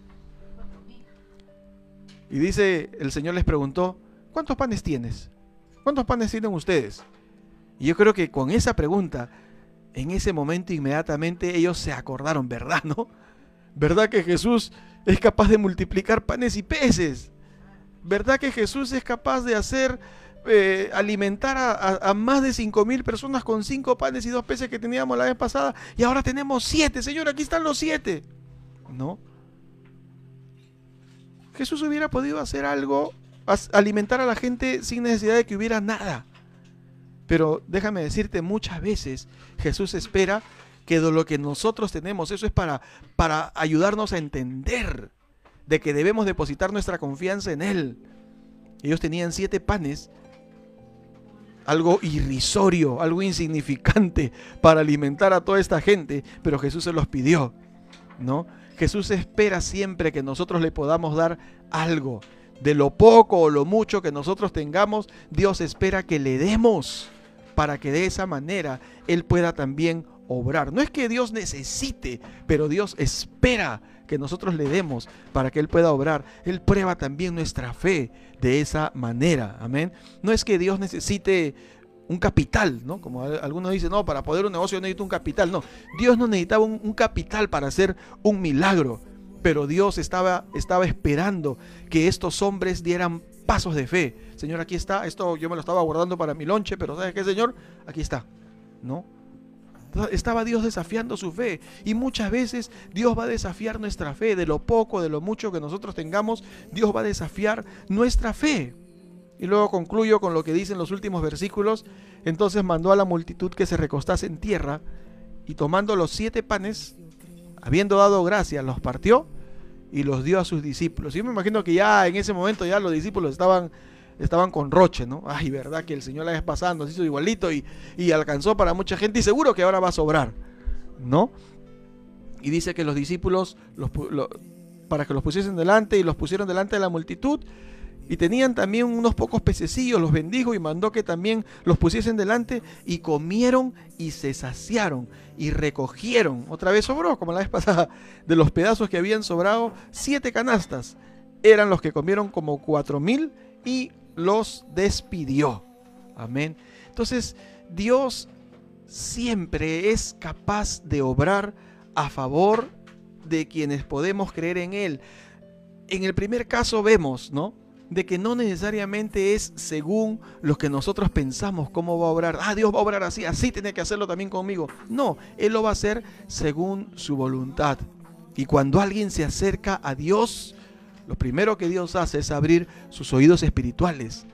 Y dice, el Señor les preguntó, ¿cuántos panes tienes? ¿Cuántos panes tienen ustedes? Y yo creo que con esa pregunta, en ese momento inmediatamente ellos se acordaron, ¿verdad? ¿No? ¿Verdad que Jesús es capaz de multiplicar panes y peces? ¿Verdad que Jesús es capaz de hacer eh, alimentar a, a, más de cinco mil personas con cinco panes y dos peces que teníamos la vez pasada y ahora tenemos siete? Señor, aquí están los siete. ¿No? Jesús hubiera podido hacer algo, alimentar a la gente sin necesidad de que hubiera nada. Pero déjame decirte, muchas veces Jesús espera que de lo que nosotros tenemos, eso es para, para ayudarnos a entender de que debemos depositar nuestra confianza en Él. Ellos tenían siete panes, algo irrisorio, algo insignificante para alimentar a toda esta gente, pero Jesús se los pidió, ¿no? Jesús espera siempre que nosotros le podamos dar algo. De lo poco o lo mucho que nosotros tengamos, Dios espera que le demos para que de esa manera Él pueda también obrar. No es que Dios necesite, pero Dios espera que nosotros le demos para que Él pueda obrar. Él prueba también nuestra fe de esa manera. Amén. No es que Dios necesite un capital, ¿no? Como algunos dicen, no, para poder un negocio necesito un capital. No, Dios no necesitaba un, capital para hacer un milagro, pero Dios estaba, estaba esperando que estos hombres dieran pasos de fe. Señor, aquí está, esto yo me lo estaba guardando para mi lonche, pero ¿sabes qué, Señor? Aquí está, ¿no? Estaba Dios desafiando su fe y muchas veces Dios va a desafiar nuestra fe, de lo poco, de lo mucho que nosotros tengamos, Dios va a desafiar nuestra fe. Y luego concluyo con lo que dicen los últimos versículos. Entonces mandó a la multitud que se recostase en tierra y tomando los siete panes, habiendo dado gracia, los partió y los dio a sus discípulos. Yo me imagino que ya en ese momento ya los discípulos estaban, estaban con roche, ¿no? Ay, verdad que el Señor la vez pasando, se hizo igualito y, y alcanzó para mucha gente y seguro que ahora va a sobrar, ¿no? Y dice que los discípulos, los, para que los pusiesen delante y los pusieron delante de la multitud, y tenían también unos pocos pececillos, los bendijo y mandó que también los pusiesen delante y comieron y se saciaron y recogieron. Otra vez sobró, como la vez pasada, de los pedazos que habían sobrado, siete canastas. Eran los que comieron como cuatro mil y los despidió. Amén. Entonces, Dios siempre es capaz de obrar a favor de quienes podemos creer en Él. En el primer caso vemos, ¿no? De que no necesariamente es según lo que nosotros pensamos cómo va a obrar. Ah, Dios va a obrar así, así tiene que hacerlo también conmigo. No, Él lo va a hacer según su voluntad. Y cuando alguien se acerca a Dios, lo primero que Dios hace es abrir sus oídos espirituales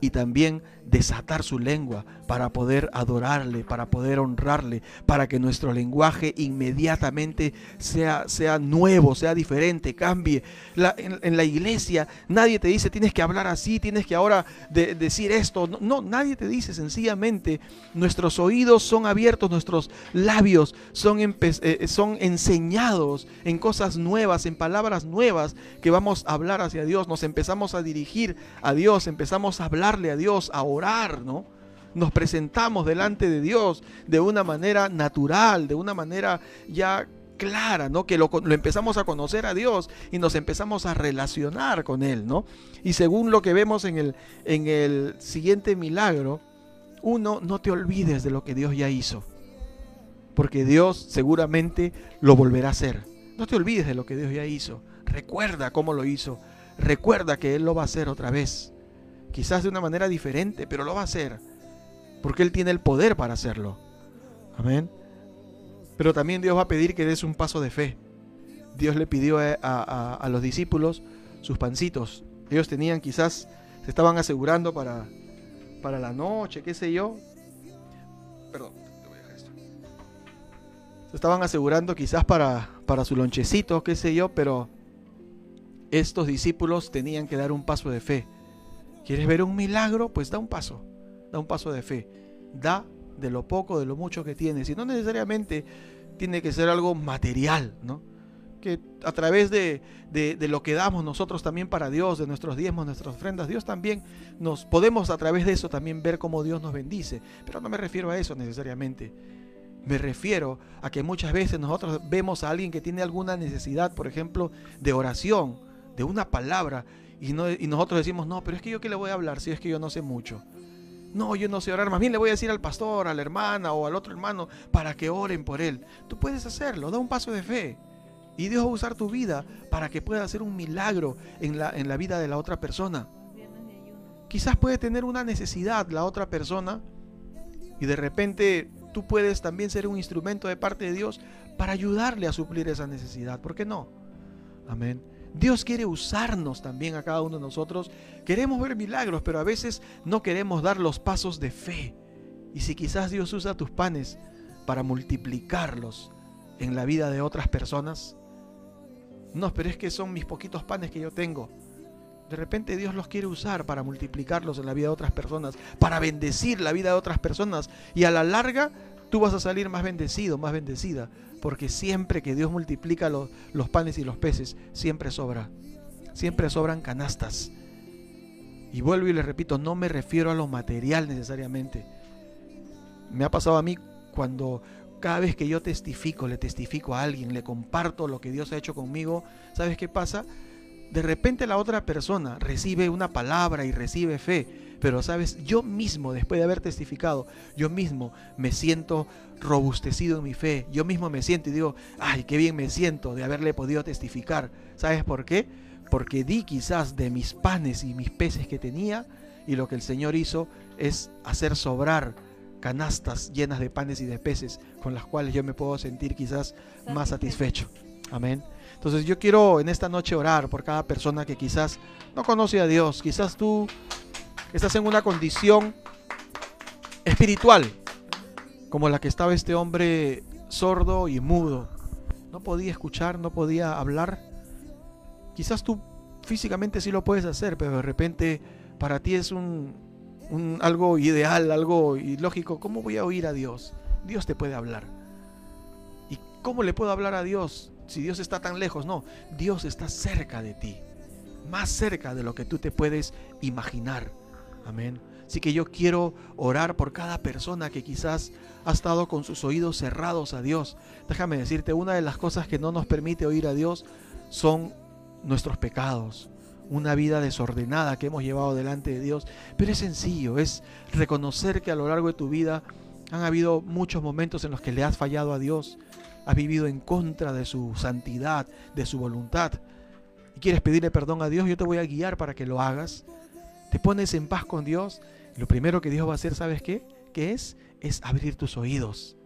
y también desatar su lengua para poder adorarle, para poder honrarle, para que nuestro lenguaje inmediatamente sea, sea nuevo, sea diferente, cambie. en, la iglesia nadie te dice tienes que hablar así, tienes que ahora decir esto. No, nadie te dice, sencillamente nuestros oídos son abiertos, nuestros labios son, eh, son enseñados en cosas nuevas, en palabras nuevas que vamos a hablar hacia Dios. Nos empezamos a dirigir a Dios, empezamos a hablarle a Dios, a orar, ¿no? Nos presentamos delante de Dios de una manera natural, de una manera ya clara, ¿no? Que lo, empezamos a conocer a Dios y nos empezamos a relacionar con Él, ¿no? Y según lo que vemos en el, en el siguiente milagro, uno, no te olvides de lo que Dios ya hizo, porque Dios seguramente lo volverá a hacer. No te olvides de lo que Dios ya hizo. Recuerda cómo lo hizo. Recuerda que Él lo va a hacer otra vez. Quizás de una manera diferente, pero lo va a hacer. Porque Él tiene el poder para hacerlo. Amén. Pero también Dios va a pedir que des un paso de fe. Dios le pidió a, los discípulos sus pancitos. Ellos tenían quizás, se estaban asegurando para, para la noche, qué sé yo. Perdón, voy a dejar esto. Se estaban asegurando quizás para, para su lonchecito, qué sé yo, pero estos discípulos tenían que dar un paso de fe. ¿Quieres ver un milagro? Pues da un paso, da un paso de fe. Da de lo poco, de lo mucho que tienes. Y no necesariamente tiene que ser algo material, ¿no? Que a través de, lo que damos nosotros también para Dios, de nuestros diezmos, nuestras ofrendas, Dios también nos podemos a través de eso también ver cómo Dios nos bendice. Pero no me refiero a eso necesariamente. Me refiero a que muchas veces nosotros vemos a alguien que tiene alguna necesidad, por ejemplo, de oración, de una palabra, y, nosotros decimos, no, pero es que yo qué le voy a hablar si es que yo no sé mucho. No, yo no sé orar. Más bien le voy a decir al pastor, a la hermana o al otro hermano para que oren por él. Tú puedes hacerlo, da un paso de fe. Y Dios va a usar tu vida para que pueda hacer un milagro en la, en la vida de la otra persona. Quizás puede tener una necesidad la otra persona y de repente tú puedes también ser un instrumento de parte de Dios para ayudarle a suplir esa necesidad. ¿Por qué no? Amén. Dios quiere usarnos también a cada uno de nosotros. Queremos ver milagros, pero a veces no queremos dar los pasos de fe. Y si quizás Dios usa tus panes para multiplicarlos en la vida de otras personas, no, pero es que son mis poquitos panes que yo tengo. De repente Dios los quiere usar para multiplicarlos en la vida de otras personas, para bendecir la vida de otras personas. Y a la larga tú vas a salir más bendecido, más bendecida, porque siempre que Dios multiplica los, los panes y los peces, siempre sobra. Siempre sobran canastas. Y vuelvo y le repito, no me refiero a lo material necesariamente. Me ha pasado a mí cuando cada vez que yo testifico, le testifico a alguien, le comparto lo que Dios ha hecho conmigo, ¿sabes qué pasa? De repente la otra persona recibe una palabra y recibe fe, pero sabes, yo mismo, después de haber testificado, yo mismo me siento robustecido en mi fe. Yo mismo me siento y digo, ay, qué bien me siento de haberle podido testificar. ¿Sabes por qué? Porque di quizás de mis panes y mis peces que tenía y lo que el Señor hizo es hacer sobrar canastas llenas de panes y de peces con las cuales yo me puedo sentir quizás más satisfecho. Amén. Entonces yo quiero en esta noche orar por cada persona que quizás no conoce a Dios. Quizás tú estás en una condición espiritual, como la que estaba este hombre sordo y mudo. No podía escuchar, no podía hablar. Quizás tú físicamente sí lo puedes hacer, pero de repente para ti es un, algo ideal, algo ilógico. ¿Cómo voy a oír a Dios? Dios te puede hablar. ¿Y cómo le puedo hablar a Dios si Dios está tan lejos? No, Dios está cerca de ti, más cerca de lo que tú te puedes imaginar. Amén. Así que yo quiero orar por cada persona que quizás ha estado con sus oídos cerrados a Dios. Déjame decirte, una de las cosas que no nos permite oír a Dios son nuestros pecados. una vida desordenada que hemos llevado delante de Dios, pero es sencillo, es reconocer que a lo largo de tu vida han habido muchos momentos en los que le has fallado a Dios, has vivido en contra de su santidad, de su voluntad, y quieres pedirle perdón a Dios, yo te voy a guiar para que lo hagas. Te pones en paz con Dios, lo primero que Dios va a hacer, ¿sabes qué? ¿Qué es? Es abrir tus oídos.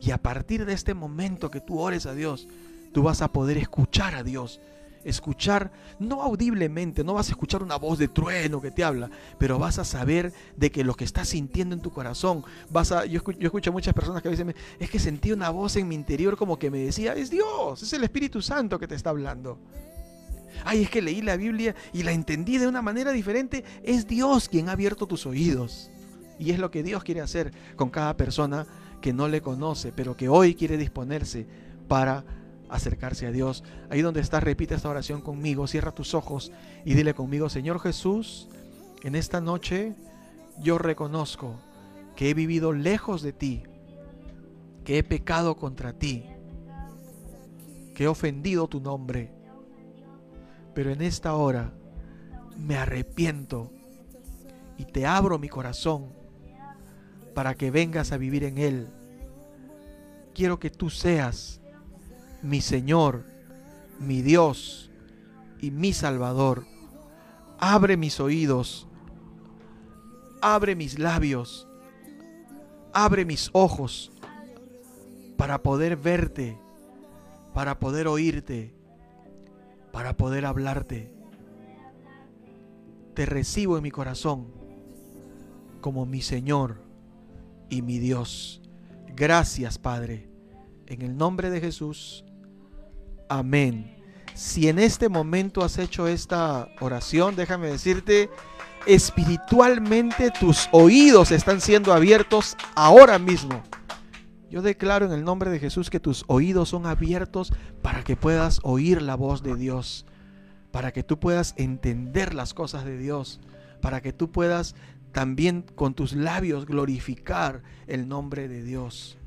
Y a partir de este momento que tú ores a Dios, tú vas a poder escuchar a Dios escuchar, no audiblemente, no vas a escuchar una voz de trueno que te habla, pero vas a saber de que lo que estás sintiendo en tu corazón, vas a, yo, escucho, yo escucho a muchas personas que dicen, es que sentí una voz en mi interior como que me decía, es Dios, es el Espíritu Santo que te está hablando. Ay, es que leí la Biblia y la entendí de una manera diferente. Es Dios quien ha abierto tus oídos. Y es lo que Dios quiere hacer con cada persona que no le conoce, pero que hoy quiere disponerse para acercarse a Dios. Ahí donde estás, repite esta oración conmigo, cierra tus ojos y dile conmigo, Señor Jesús, en esta noche yo reconozco que he vivido lejos de ti, que he pecado contra ti, que he ofendido tu nombre, pero en esta hora me arrepiento y te abro mi corazón para que vengas a vivir en él. Quiero que tú seas mi Señor, mi Dios y mi Salvador. Abre mis oídos, abre mis labios, abre mis ojos para poder verte, para poder oírte, para poder hablarte. Te recibo en mi corazón como mi Señor y mi Dios. Gracias, Padre. En el nombre de Jesús. Amén. Si en este momento has hecho esta oración, déjame decirte, espiritualmente tus oídos están siendo abiertos ahora mismo. Yo declaro en el nombre de Jesús que tus oídos son abiertos para que puedas oír la voz de Dios, para que tú puedas entender las cosas de Dios, para que tú puedas también con tus labios glorificar el nombre de Dios.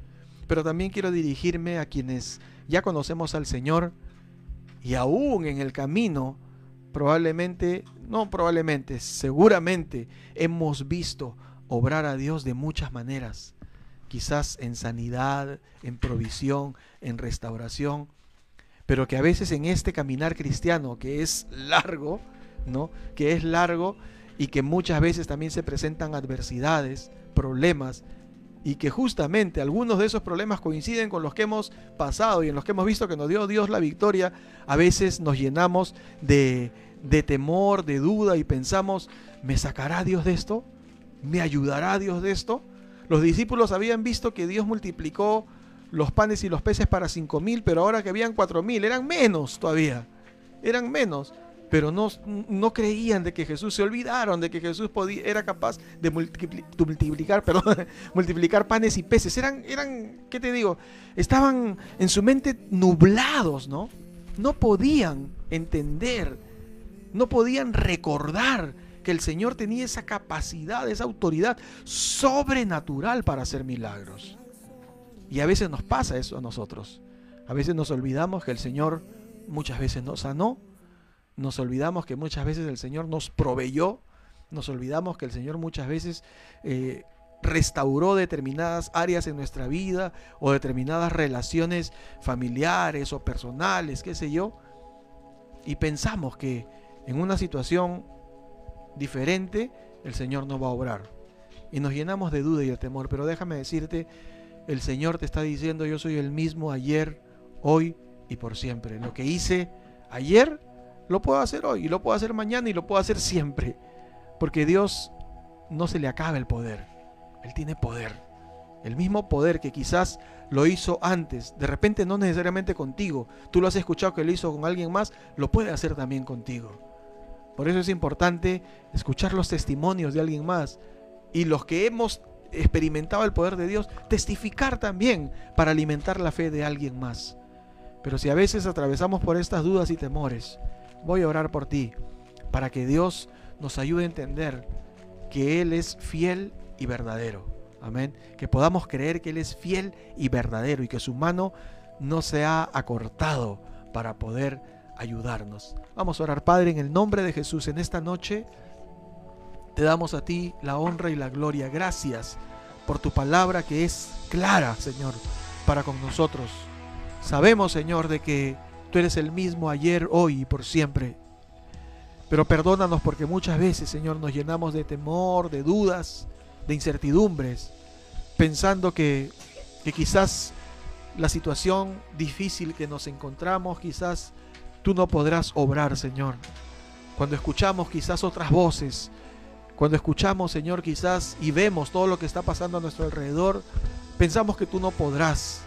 Pero también quiero dirigirme a quienes ya conocemos al Señor y aún en el camino, probablemente, no probablemente, seguramente hemos visto obrar a Dios de muchas maneras. Quizás en sanidad, en provisión, en restauración, pero que a veces en este caminar cristiano que es largo, ¿no? Que es largo y que muchas veces también se presentan adversidades, problemas, y que justamente algunos de esos problemas coinciden con los que hemos pasado y en los que hemos visto que nos dio Dios la victoria, a veces nos llenamos de, de temor, de duda y pensamos, ¿me sacará Dios de esto? ¿Me ayudará Dios de esto? Los discípulos habían visto que Dios multiplicó los panes y los peces para cinco mil, pero ahora que habían cuatro mil, eran menos todavía, eran menos pero no, no creían de que Jesús, se olvidaron de que Jesús podía, era capaz de multiplicar, [laughs] multiplicar panes y peces. Eran, eran, ¿qué te digo? Estaban en su mente nublados, ¿no? No podían entender, no podían recordar que el Señor tenía esa capacidad, esa autoridad sobrenatural para hacer milagros. Y a veces nos pasa eso a nosotros. A veces nos olvidamos que el Señor muchas veces nos sanó nos olvidamos que muchas veces el Señor nos proveyó, nos olvidamos que el Señor muchas veces eh, restauró determinadas áreas en nuestra vida o determinadas relaciones familiares o personales, qué sé yo, y pensamos que en una situación diferente el Señor no va a obrar. Y nos llenamos de duda y de temor, pero déjame decirte, el Señor te está diciendo, yo soy el mismo ayer, hoy y por siempre. Lo que hice ayer, lo puedo hacer hoy, y lo puedo hacer mañana y lo puedo hacer siempre. Porque Dios no se le acaba el poder. Él tiene poder. El mismo poder que quizás lo hizo antes, de repente no necesariamente contigo, tú lo has escuchado que lo hizo con alguien más, lo puede hacer también contigo. Por eso es importante escuchar los testimonios de alguien más y los que hemos experimentado el poder de Dios, testificar también para alimentar la fe de alguien más. Pero si a veces atravesamos por estas dudas y temores, voy a orar por ti, para que Dios nos ayude a entender que Él es fiel y verdadero. Amén. Que podamos creer que Él es fiel y verdadero y que su mano no se ha acortado para poder ayudarnos. Vamos a orar, Padre, en el nombre de Jesús, en esta noche te damos a ti la honra y la gloria. Gracias por tu palabra que es clara, Señor, para con nosotros. Sabemos, Señor, de que tú eres el mismo ayer, hoy y por siempre. Pero perdónanos porque muchas veces, Señor, nos llenamos de temor, de dudas, de incertidumbres, pensando que, que quizás la situación difícil que nos encontramos, quizás tú no podrás obrar, Señor. Cuando escuchamos quizás otras voces, cuando escuchamos, Señor, quizás y vemos todo lo que está pasando a nuestro alrededor, pensamos que tú no podrás,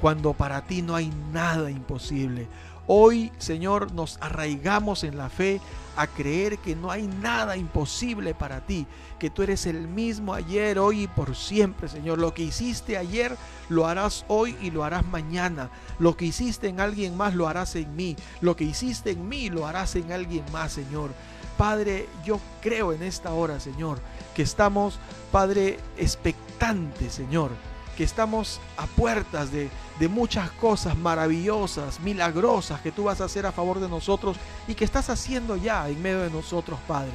cuando para ti no hay nada imposible. Hoy, Señor, nos arraigamos en la fe a creer que no hay nada imposible para ti, que tú eres el mismo ayer, hoy y por siempre, Señor. Lo que hiciste ayer lo harás hoy y lo harás mañana. Lo que hiciste en alguien más lo harás en mí. Lo que hiciste en mí lo harás en alguien más, Señor. Padre, yo creo en esta hora, Señor, que estamos, Padre, expectantes, Señor, que estamos a puertas de, de, muchas cosas maravillosas, milagrosas que tú vas a hacer a favor de nosotros y que estás haciendo ya en medio de nosotros, Padre.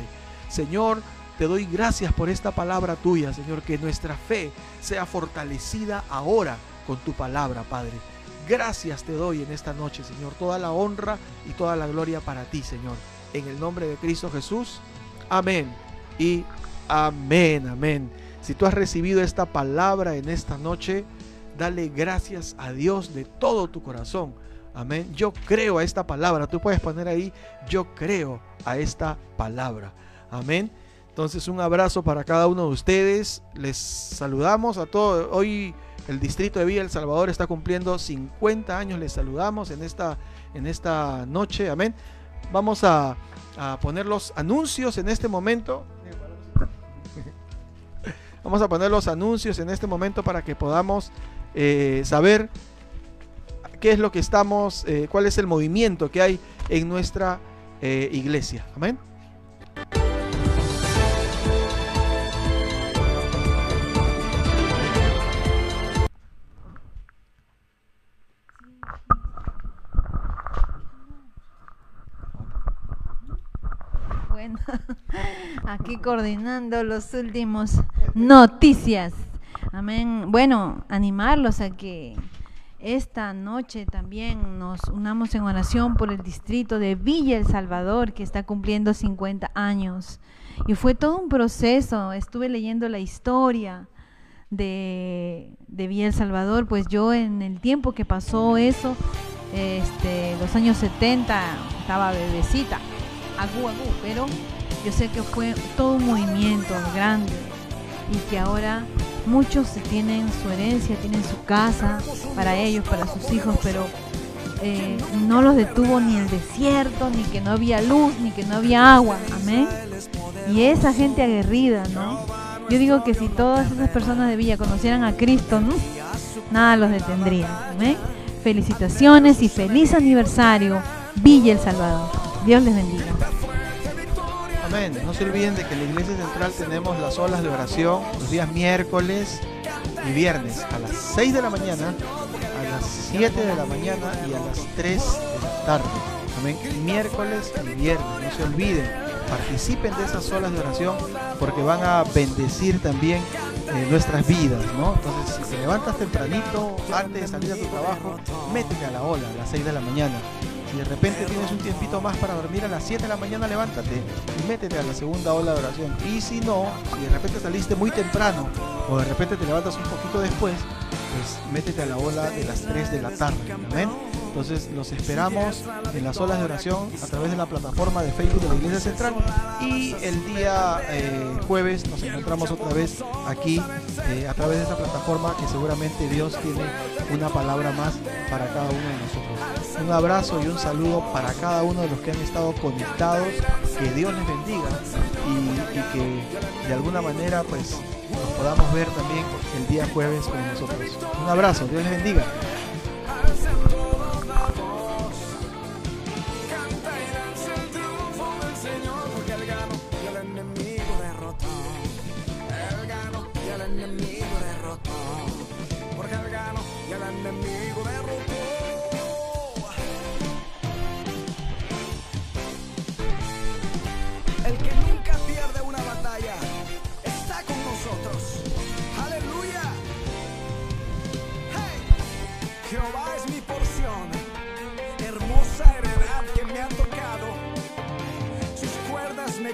Señor, te doy gracias por esta palabra tuya, Señor, que nuestra fe sea fortalecida ahora con tu palabra, Padre. Gracias te doy en esta noche, Señor. Toda la honra y toda la gloria para ti, Señor en el nombre de Cristo Jesús. Amén y amén, amén. Si tú has recibido esta palabra en esta noche, dale gracias a Dios de todo tu corazón. Amén. Yo creo a esta palabra. Tú puedes poner ahí, yo creo a esta palabra. Amén. Entonces un abrazo para cada uno de ustedes. Les saludamos a todos. Hoy el distrito de Villa El Salvador está cumpliendo 50 años. Les saludamos en esta, en esta noche. Amén. Vamos a, poner los anuncios en este momento. Vamos a poner los anuncios en este momento para que podamos eh, saber qué es lo que estamos, eh, cuál es el movimiento que hay en nuestra eh, iglesia. Amén. Aquí coordinando los últimos noticias. Amén. Bueno, animarlos a que esta noche también nos unamos en oración por el distrito de Villa El Salvador, que está cumpliendo 50 años. Y fue todo un proceso. Estuve leyendo la historia de, Villa El Salvador, pues yo en el tiempo que pasó eso, este, los años 70, estaba bebecita, agú, agú, pero yo sé que fue todo un movimiento grande y que ahora muchos tienen su herencia, tienen su casa para ellos, para sus hijos, pero eh, no los detuvo ni el desierto, ni que no había luz, ni que no había agua. Amén. Y esa gente aguerrida, ¿no? Yo digo que si todas esas personas de Villa conocieran a Cristo, nada los detendría. Amén. Felicitaciones y feliz aniversario, Villa El Salvador. Dios les bendiga. Amén. No se olviden de que en la iglesia central tenemos las olas de oración los días miércoles y viernes a las 6 de la mañana, a las 7 de la mañana y a las 3 de la tarde. Amén. Miércoles y viernes. No se olviden. Participen de esas olas de oración porque van a bendecir también eh, nuestras vidas, ¿no? Entonces, si te levantas tempranito, antes de salir a tu trabajo, métete a la ola a las 6 de la mañana si de repente tienes un tiempito más para dormir a las 7 de la mañana, levántate y métete a la segunda ola de oración. Y si no, si de repente saliste muy temprano o de repente te levantas un poquito después, pues métete a la ola de las 3 de la tarde. Amén. Entonces los esperamos en las olas de oración a través de la plataforma de Facebook de la Iglesia Central y el día eh, jueves nos encontramos otra vez aquí eh, a través de esta plataforma que seguramente Dios tiene una palabra más para cada uno de nosotros. Un abrazo y un saludo para cada uno de los que han estado conectados. Que Dios les bendiga y, que de alguna manera pues nos podamos ver también el día jueves con nosotros. Un abrazo, Dios les bendiga.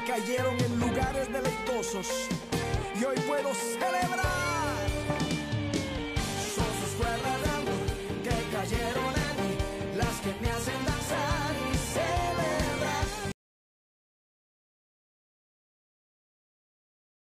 Cayeron en lugares deleitosos. Y hoy puedo celebrar